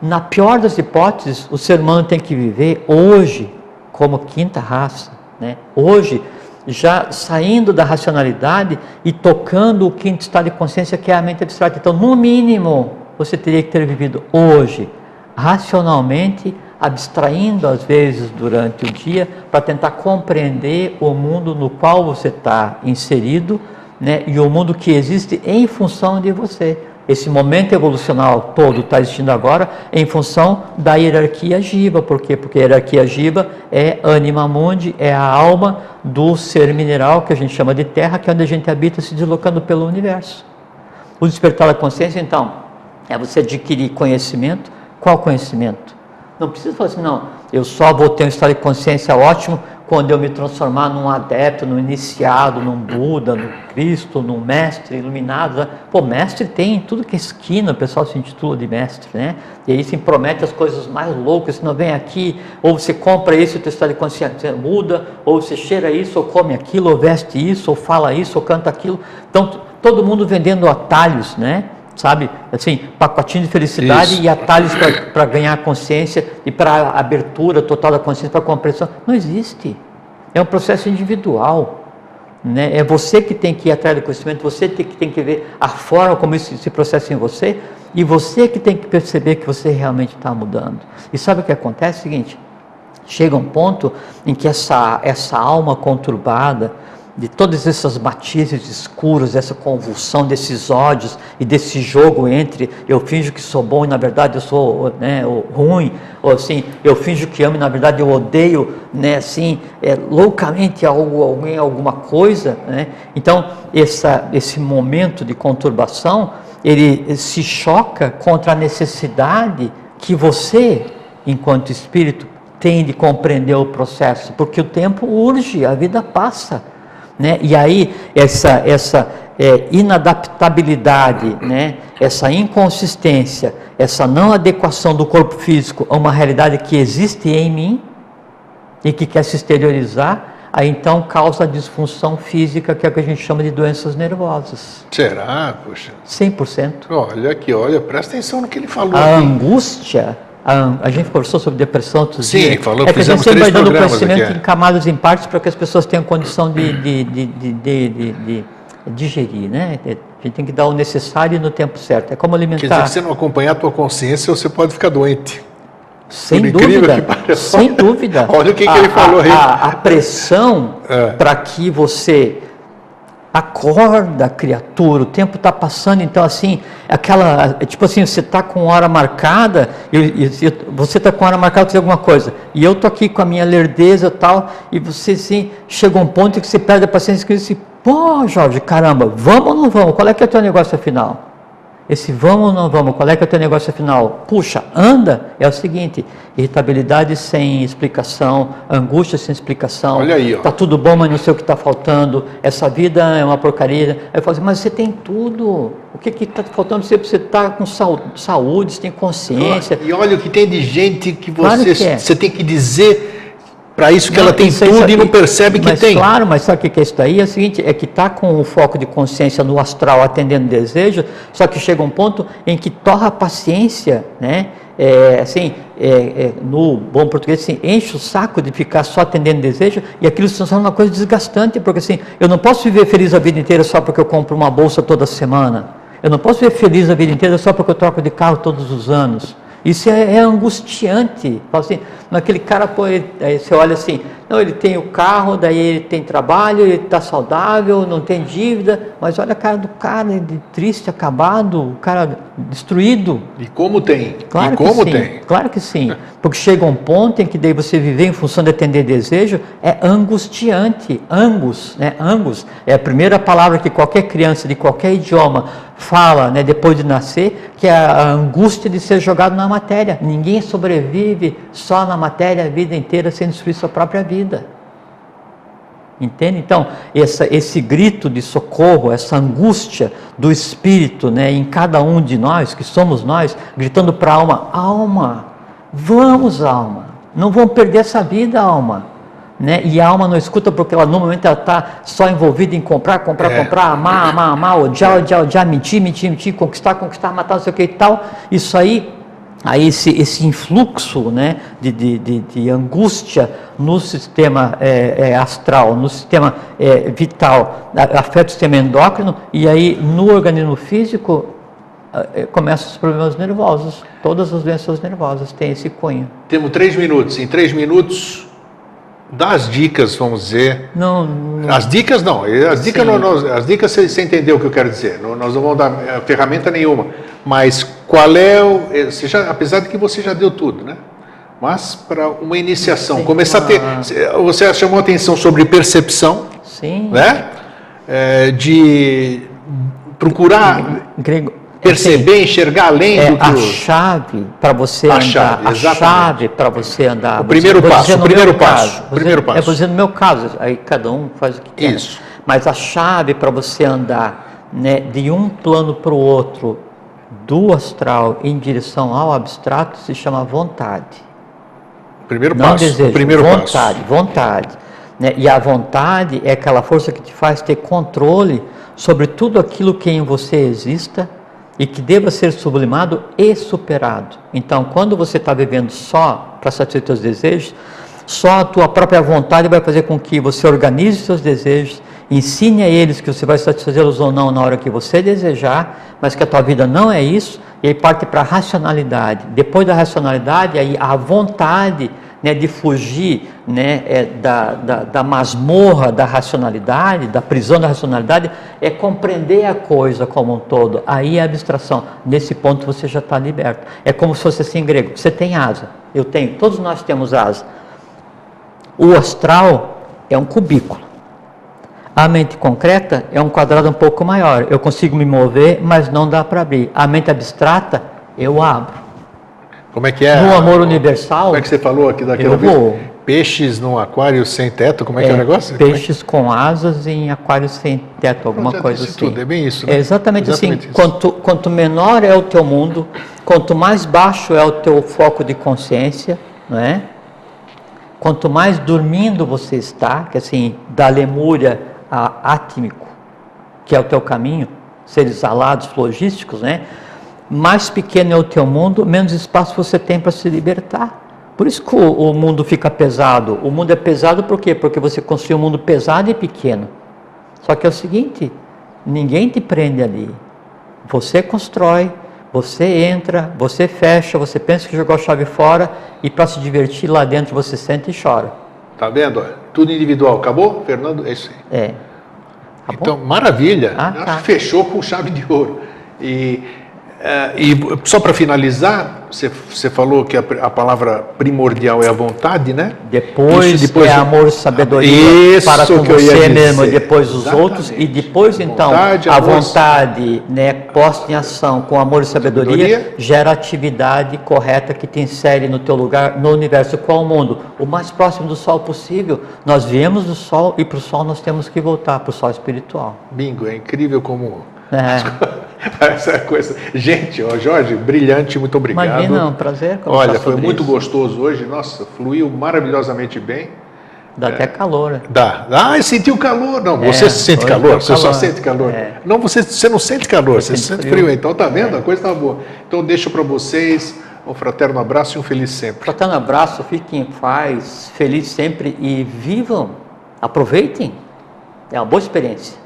Speaker 3: Na pior das hipóteses, o ser humano tem que viver hoje como quinta raça. Né? Hoje, já saindo da racionalidade e tocando o quinto estado de consciência que é a mente abstrata. Então, no mínimo, você teria que ter vivido hoje, racionalmente, abstraindo às vezes durante o dia, para tentar compreender o mundo no qual você está inserido né, e o mundo que existe em função de você. Esse momento evolucional todo está existindo agora em função da hierarquia Jiva. Por quê? Porque a hierarquia Jiva é anima mundi, é a alma do ser mineral que a gente chama de terra, que é onde a gente habita se deslocando pelo universo. O despertar da consciência, então, é você adquirir conhecimento. Qual conhecimento? Não precisa falar assim, não, eu só vou ter um estado de consciência ótimo quando eu me transformar num adepto, num iniciado, num Buda, num Cristo, num mestre iluminado. Né? Pô, mestre tem tudo que é esquina, o pessoal se intitula de mestre, né? E aí se promete as coisas mais loucas, se não vem aqui, ou você compra isso, o teu estado de consciência muda, ou você cheira isso, ou come aquilo, ou veste isso, ou fala isso, ou canta aquilo. Então, todo mundo vendendo atalhos, né? Sabe? Assim, pacotinho de felicidade Isso. e atalhos para ganhar consciência e para abertura total da consciência, para compreensão. Não existe. É um processo individual. Né? É você que tem que ir atrás do conhecimento, você que tem que ver a forma como isso se processa em você e você que tem que perceber que você realmente está mudando. E sabe o que acontece? É o seguinte, chega um ponto em que essa, essa alma conturbada, de todas essas matizes escuros, dessa convulsão, desses ódios e desse jogo entre eu finjo que sou bom e na verdade eu sou né, ruim, ou assim, eu finjo que amo e na verdade eu odeio, né, assim, é, loucamente algo, alguém, alguma coisa, né? Então, essa, esse momento de conturbação, ele se choca contra a necessidade que você, enquanto espírito, tem de compreender o processo, porque o tempo urge, a vida passa. Né? E aí, essa, essa é, inadaptabilidade, né? essa inconsistência, essa não adequação do corpo físico a uma realidade que existe em mim e que quer se exteriorizar, aí então causa disfunção física, que é o que a gente chama de doenças nervosas.
Speaker 2: Será, poxa?
Speaker 3: 100%.
Speaker 2: Olha aqui, olha, presta atenção no que ele falou.
Speaker 3: A aqui. angústia a, a, gente conversou sobre depressão outros
Speaker 2: Sim,
Speaker 3: dias.
Speaker 2: falou,
Speaker 3: é que a gente
Speaker 2: sempre
Speaker 3: vai dando conhecimento aqui, é. em camadas em partes para que as pessoas tenham condição de, de, de, de, digerir, né? A gente tem que dar o necessário no tempo certo. É como alimentar. Quer dizer,
Speaker 2: se você não acompanhar a tua consciência, você pode ficar doente.
Speaker 3: Sem dúvida, sem dúvida.
Speaker 2: Olha o que, que ele falou aí.
Speaker 3: A, a pressão é. para que você Acorda, criatura, o tempo está passando, então assim, aquela, tipo assim, você está com hora marcada, você está com hora marcada para fazer alguma coisa, e eu estou aqui com a minha lerdeza e tal, e você assim, chega um ponto que você perde a paciência e diz assim, pô Jorge, caramba, vamos ou não vamos? Qual é que é o teu negócio afinal? Esse vamos ou não vamos, qual é que é o teu negócio final? Puxa, anda, é o seguinte, irritabilidade sem explicação, angústia sem explicação.
Speaker 2: Olha aí, ó.
Speaker 3: Tá tudo bom, mas não sei o que está faltando. Essa vida é uma porcaria. Aí eu falo assim, mas você tem tudo. O que que está faltando? Você você está com saúde, você tem consciência.
Speaker 2: E olha o que tem de gente que
Speaker 3: Claro
Speaker 2: você,
Speaker 3: que é.
Speaker 2: você tem que dizer para isso que
Speaker 3: Não,
Speaker 2: ela tem
Speaker 3: isso
Speaker 2: tudo e
Speaker 3: isso
Speaker 2: não
Speaker 3: aí-
Speaker 2: percebe que
Speaker 3: mas,
Speaker 2: tem.
Speaker 3: Claro, mas sabe o que é isso daí? É o seguinte, é que está com o foco de consciência no astral atendendo desejo, só que chega um ponto em que torra a paciência, né? É, assim, é, é, no bom português, assim, enche o saco de ficar só atendendo desejo e aquilo se torna uma coisa desgastante, porque assim, eu não posso viver feliz a vida inteira só porque eu compro uma bolsa toda semana. Eu não posso viver feliz a vida inteira só porque eu troco de carro todos os anos. Isso é, é angustiante. Assim, naquele cara, pô, ele- você olha assim, não, ele tem o carro, daí ele tem trabalho, ele está saudável, não tem dívida, mas olha a cara do cara, ele triste, acabado, o cara destruído.
Speaker 2: E como tem?
Speaker 3: Claro
Speaker 2: e
Speaker 3: que
Speaker 2: como
Speaker 3: sim,
Speaker 2: tem?
Speaker 3: claro que sim. Porque chega um ponto em que daí você viver em função de atender desejo é angustiante. Angus, né? Angus é a primeira palavra que qualquer criança de qualquer idioma fala, né, depois de nascer, que é a angústia de ser jogado na matéria. Ninguém sobrevive só na matéria a vida inteira sem destruir sua própria vida. Entende? Então, essa, esse grito de socorro, essa angústia do Espírito né, em cada um de nós, que somos nós, gritando para a alma: alma, vamos, alma, não vamos perder essa vida, alma. Né? E a alma não escuta porque ela, no momento ela está só envolvida em comprar, comprar,
Speaker 2: É.
Speaker 3: comprar, amar, amar, amar, odiar, odiar, odiar, mentir, mentir, mentir, conquistar, conquistar, matar, não sei o que e tal. Isso aí aí esse, esse influxo né, de, de, de, de angústia no sistema é, é, astral, no sistema é, vital, afeta o sistema endócrino e aí no organismo físico é, começam os problemas nervosos. Todas as doenças nervosas têm esse cunho.
Speaker 2: Temos três minutos. Em três minutos, dá as dicas, vamos dizer.
Speaker 3: Não, não
Speaker 2: As dicas não, as dicas,
Speaker 3: Sim.
Speaker 2: não, nós- as dicas você, você entendeu o que eu quero dizer. Não- Nós não vamos dar eh, ferramenta nenhuma. Mas qual é o. eh, Você já, apesar de que você já deu tudo, né? Mas para uma iniciação,
Speaker 3: Tem
Speaker 2: começar a ter.
Speaker 3: uma-
Speaker 2: Você chamou a atenção sobre percepção,
Speaker 3: sim.
Speaker 2: né? Eh, de procurar
Speaker 3: Grego,
Speaker 2: perceber, enxergar além
Speaker 3: é
Speaker 2: do que.
Speaker 3: a chave para você
Speaker 2: A
Speaker 3: andar,
Speaker 2: chave,
Speaker 3: a chave para você andar.
Speaker 2: O primeiro
Speaker 3: Vou
Speaker 2: passo, o primeiro
Speaker 3: meu
Speaker 2: passo,
Speaker 3: caso, vou
Speaker 2: primeiro passo.
Speaker 3: É, dizer no meu caso, aí cada um faz o que quer.
Speaker 2: Isso.
Speaker 3: Mas a chave para você andar né, de um plano para o outro, do astral em direção ao abstrato, se chama vontade.
Speaker 2: Primeiro
Speaker 3: Não
Speaker 2: passo.
Speaker 3: desejo,
Speaker 2: primeiro
Speaker 3: vontade,
Speaker 2: passo.
Speaker 3: vontade. né? E a vontade é aquela força que te faz ter controle sobre tudo aquilo que em você exista e que deva ser sublimado e superado. Então, quando você está vivendo só para satisfazer seus desejos, só a tua própria vontade vai fazer com que você organize seus desejos, ensine a eles que você vai satisfazê-los ou não na hora que você desejar, mas que a tua vida não é isso, e aí parte para a racionalidade. Depois da racionalidade, aí a vontade né, de fugir né, é, da, da, da masmorra da racionalidade, da prisão da racionalidade, é compreender a coisa como um todo. Aí é abstração. Nesse ponto você já está liberto. É como se fosse assim em grego: você tem asa, eu tenho, todos nós temos asa. O astral é um cubículo. A mente concreta é um quadrado um pouco maior. Eu consigo me mover, mas não dá para abrir. A mente abstrata, eu abro.
Speaker 2: Como é que é?
Speaker 3: No amor universal,
Speaker 2: Como é que você falou aqui daquela vez?
Speaker 3: vou.
Speaker 2: Peixes num aquário sem teto, como é que é, o negócio?
Speaker 3: Peixes com asas em aquário sem teto, alguma coisa assim.
Speaker 2: tudo, é bem isso, né?
Speaker 3: É exatamente,
Speaker 2: Exatamente
Speaker 3: assim.
Speaker 2: isso.
Speaker 3: Quanto, quanto menor é o teu mundo, quanto mais baixo é o teu foco de consciência, não é? Quanto mais dormindo você está, que assim, da lemúria a átmico, que é o teu caminho, seres alados, logísticos, né? Mais pequeno é o teu mundo, menos espaço você tem para se libertar. Por isso que o, o mundo fica pesado. O mundo é pesado por quê? Porque você construiu um mundo pesado e pequeno. Só que é o seguinte, ninguém te prende ali. Você constrói, você entra, você fecha, você pensa que jogou a chave fora e para se divertir lá dentro você sente e chora.
Speaker 2: Tá vendo? Tudo individual. Acabou, Fernando? É isso aí.
Speaker 3: É.
Speaker 2: Então, maravilha.
Speaker 3: Ah, tá.
Speaker 2: Fechou com chave de ouro. E É, e só para finalizar, você, você falou que a, a, palavra primordial é a vontade, né?
Speaker 3: Depois, Isso, depois é amor e sabedoria
Speaker 2: Isso
Speaker 3: para com você mesmo, depois os Exatamente. outros, e depois então vontade, a amor, vontade né, posta em ação com amor e sabedoria, sabedoria, gera atividade correta que te insere no teu lugar no universo. Qual o mundo? O mais próximo do sol possível. Nós viemos do sol e para o sol nós temos que voltar para o sol espiritual.
Speaker 2: Bingo, é incrível como é. Essa coisa. Gente, ó, Jorge, brilhante, muito obrigado.
Speaker 3: Imagina, um prazer.
Speaker 2: Olha, foi muito isso. gostoso hoje. Nossa, fluiu maravilhosamente bem.
Speaker 3: Dá é, até calor. Né?
Speaker 2: Dá. Ah, eu senti o calor. Não, é, você sente calor, você calor. só sente calor. É. Não, você, você não sente calor, você sente frio. frio. Então, tá vendo? É. A coisa tá boa. Então, deixo para vocês um fraterno abraço e um feliz sempre.
Speaker 3: Fraterno abraço, fiquem em paz, feliz sempre e vivam, aproveitem. É uma boa experiência.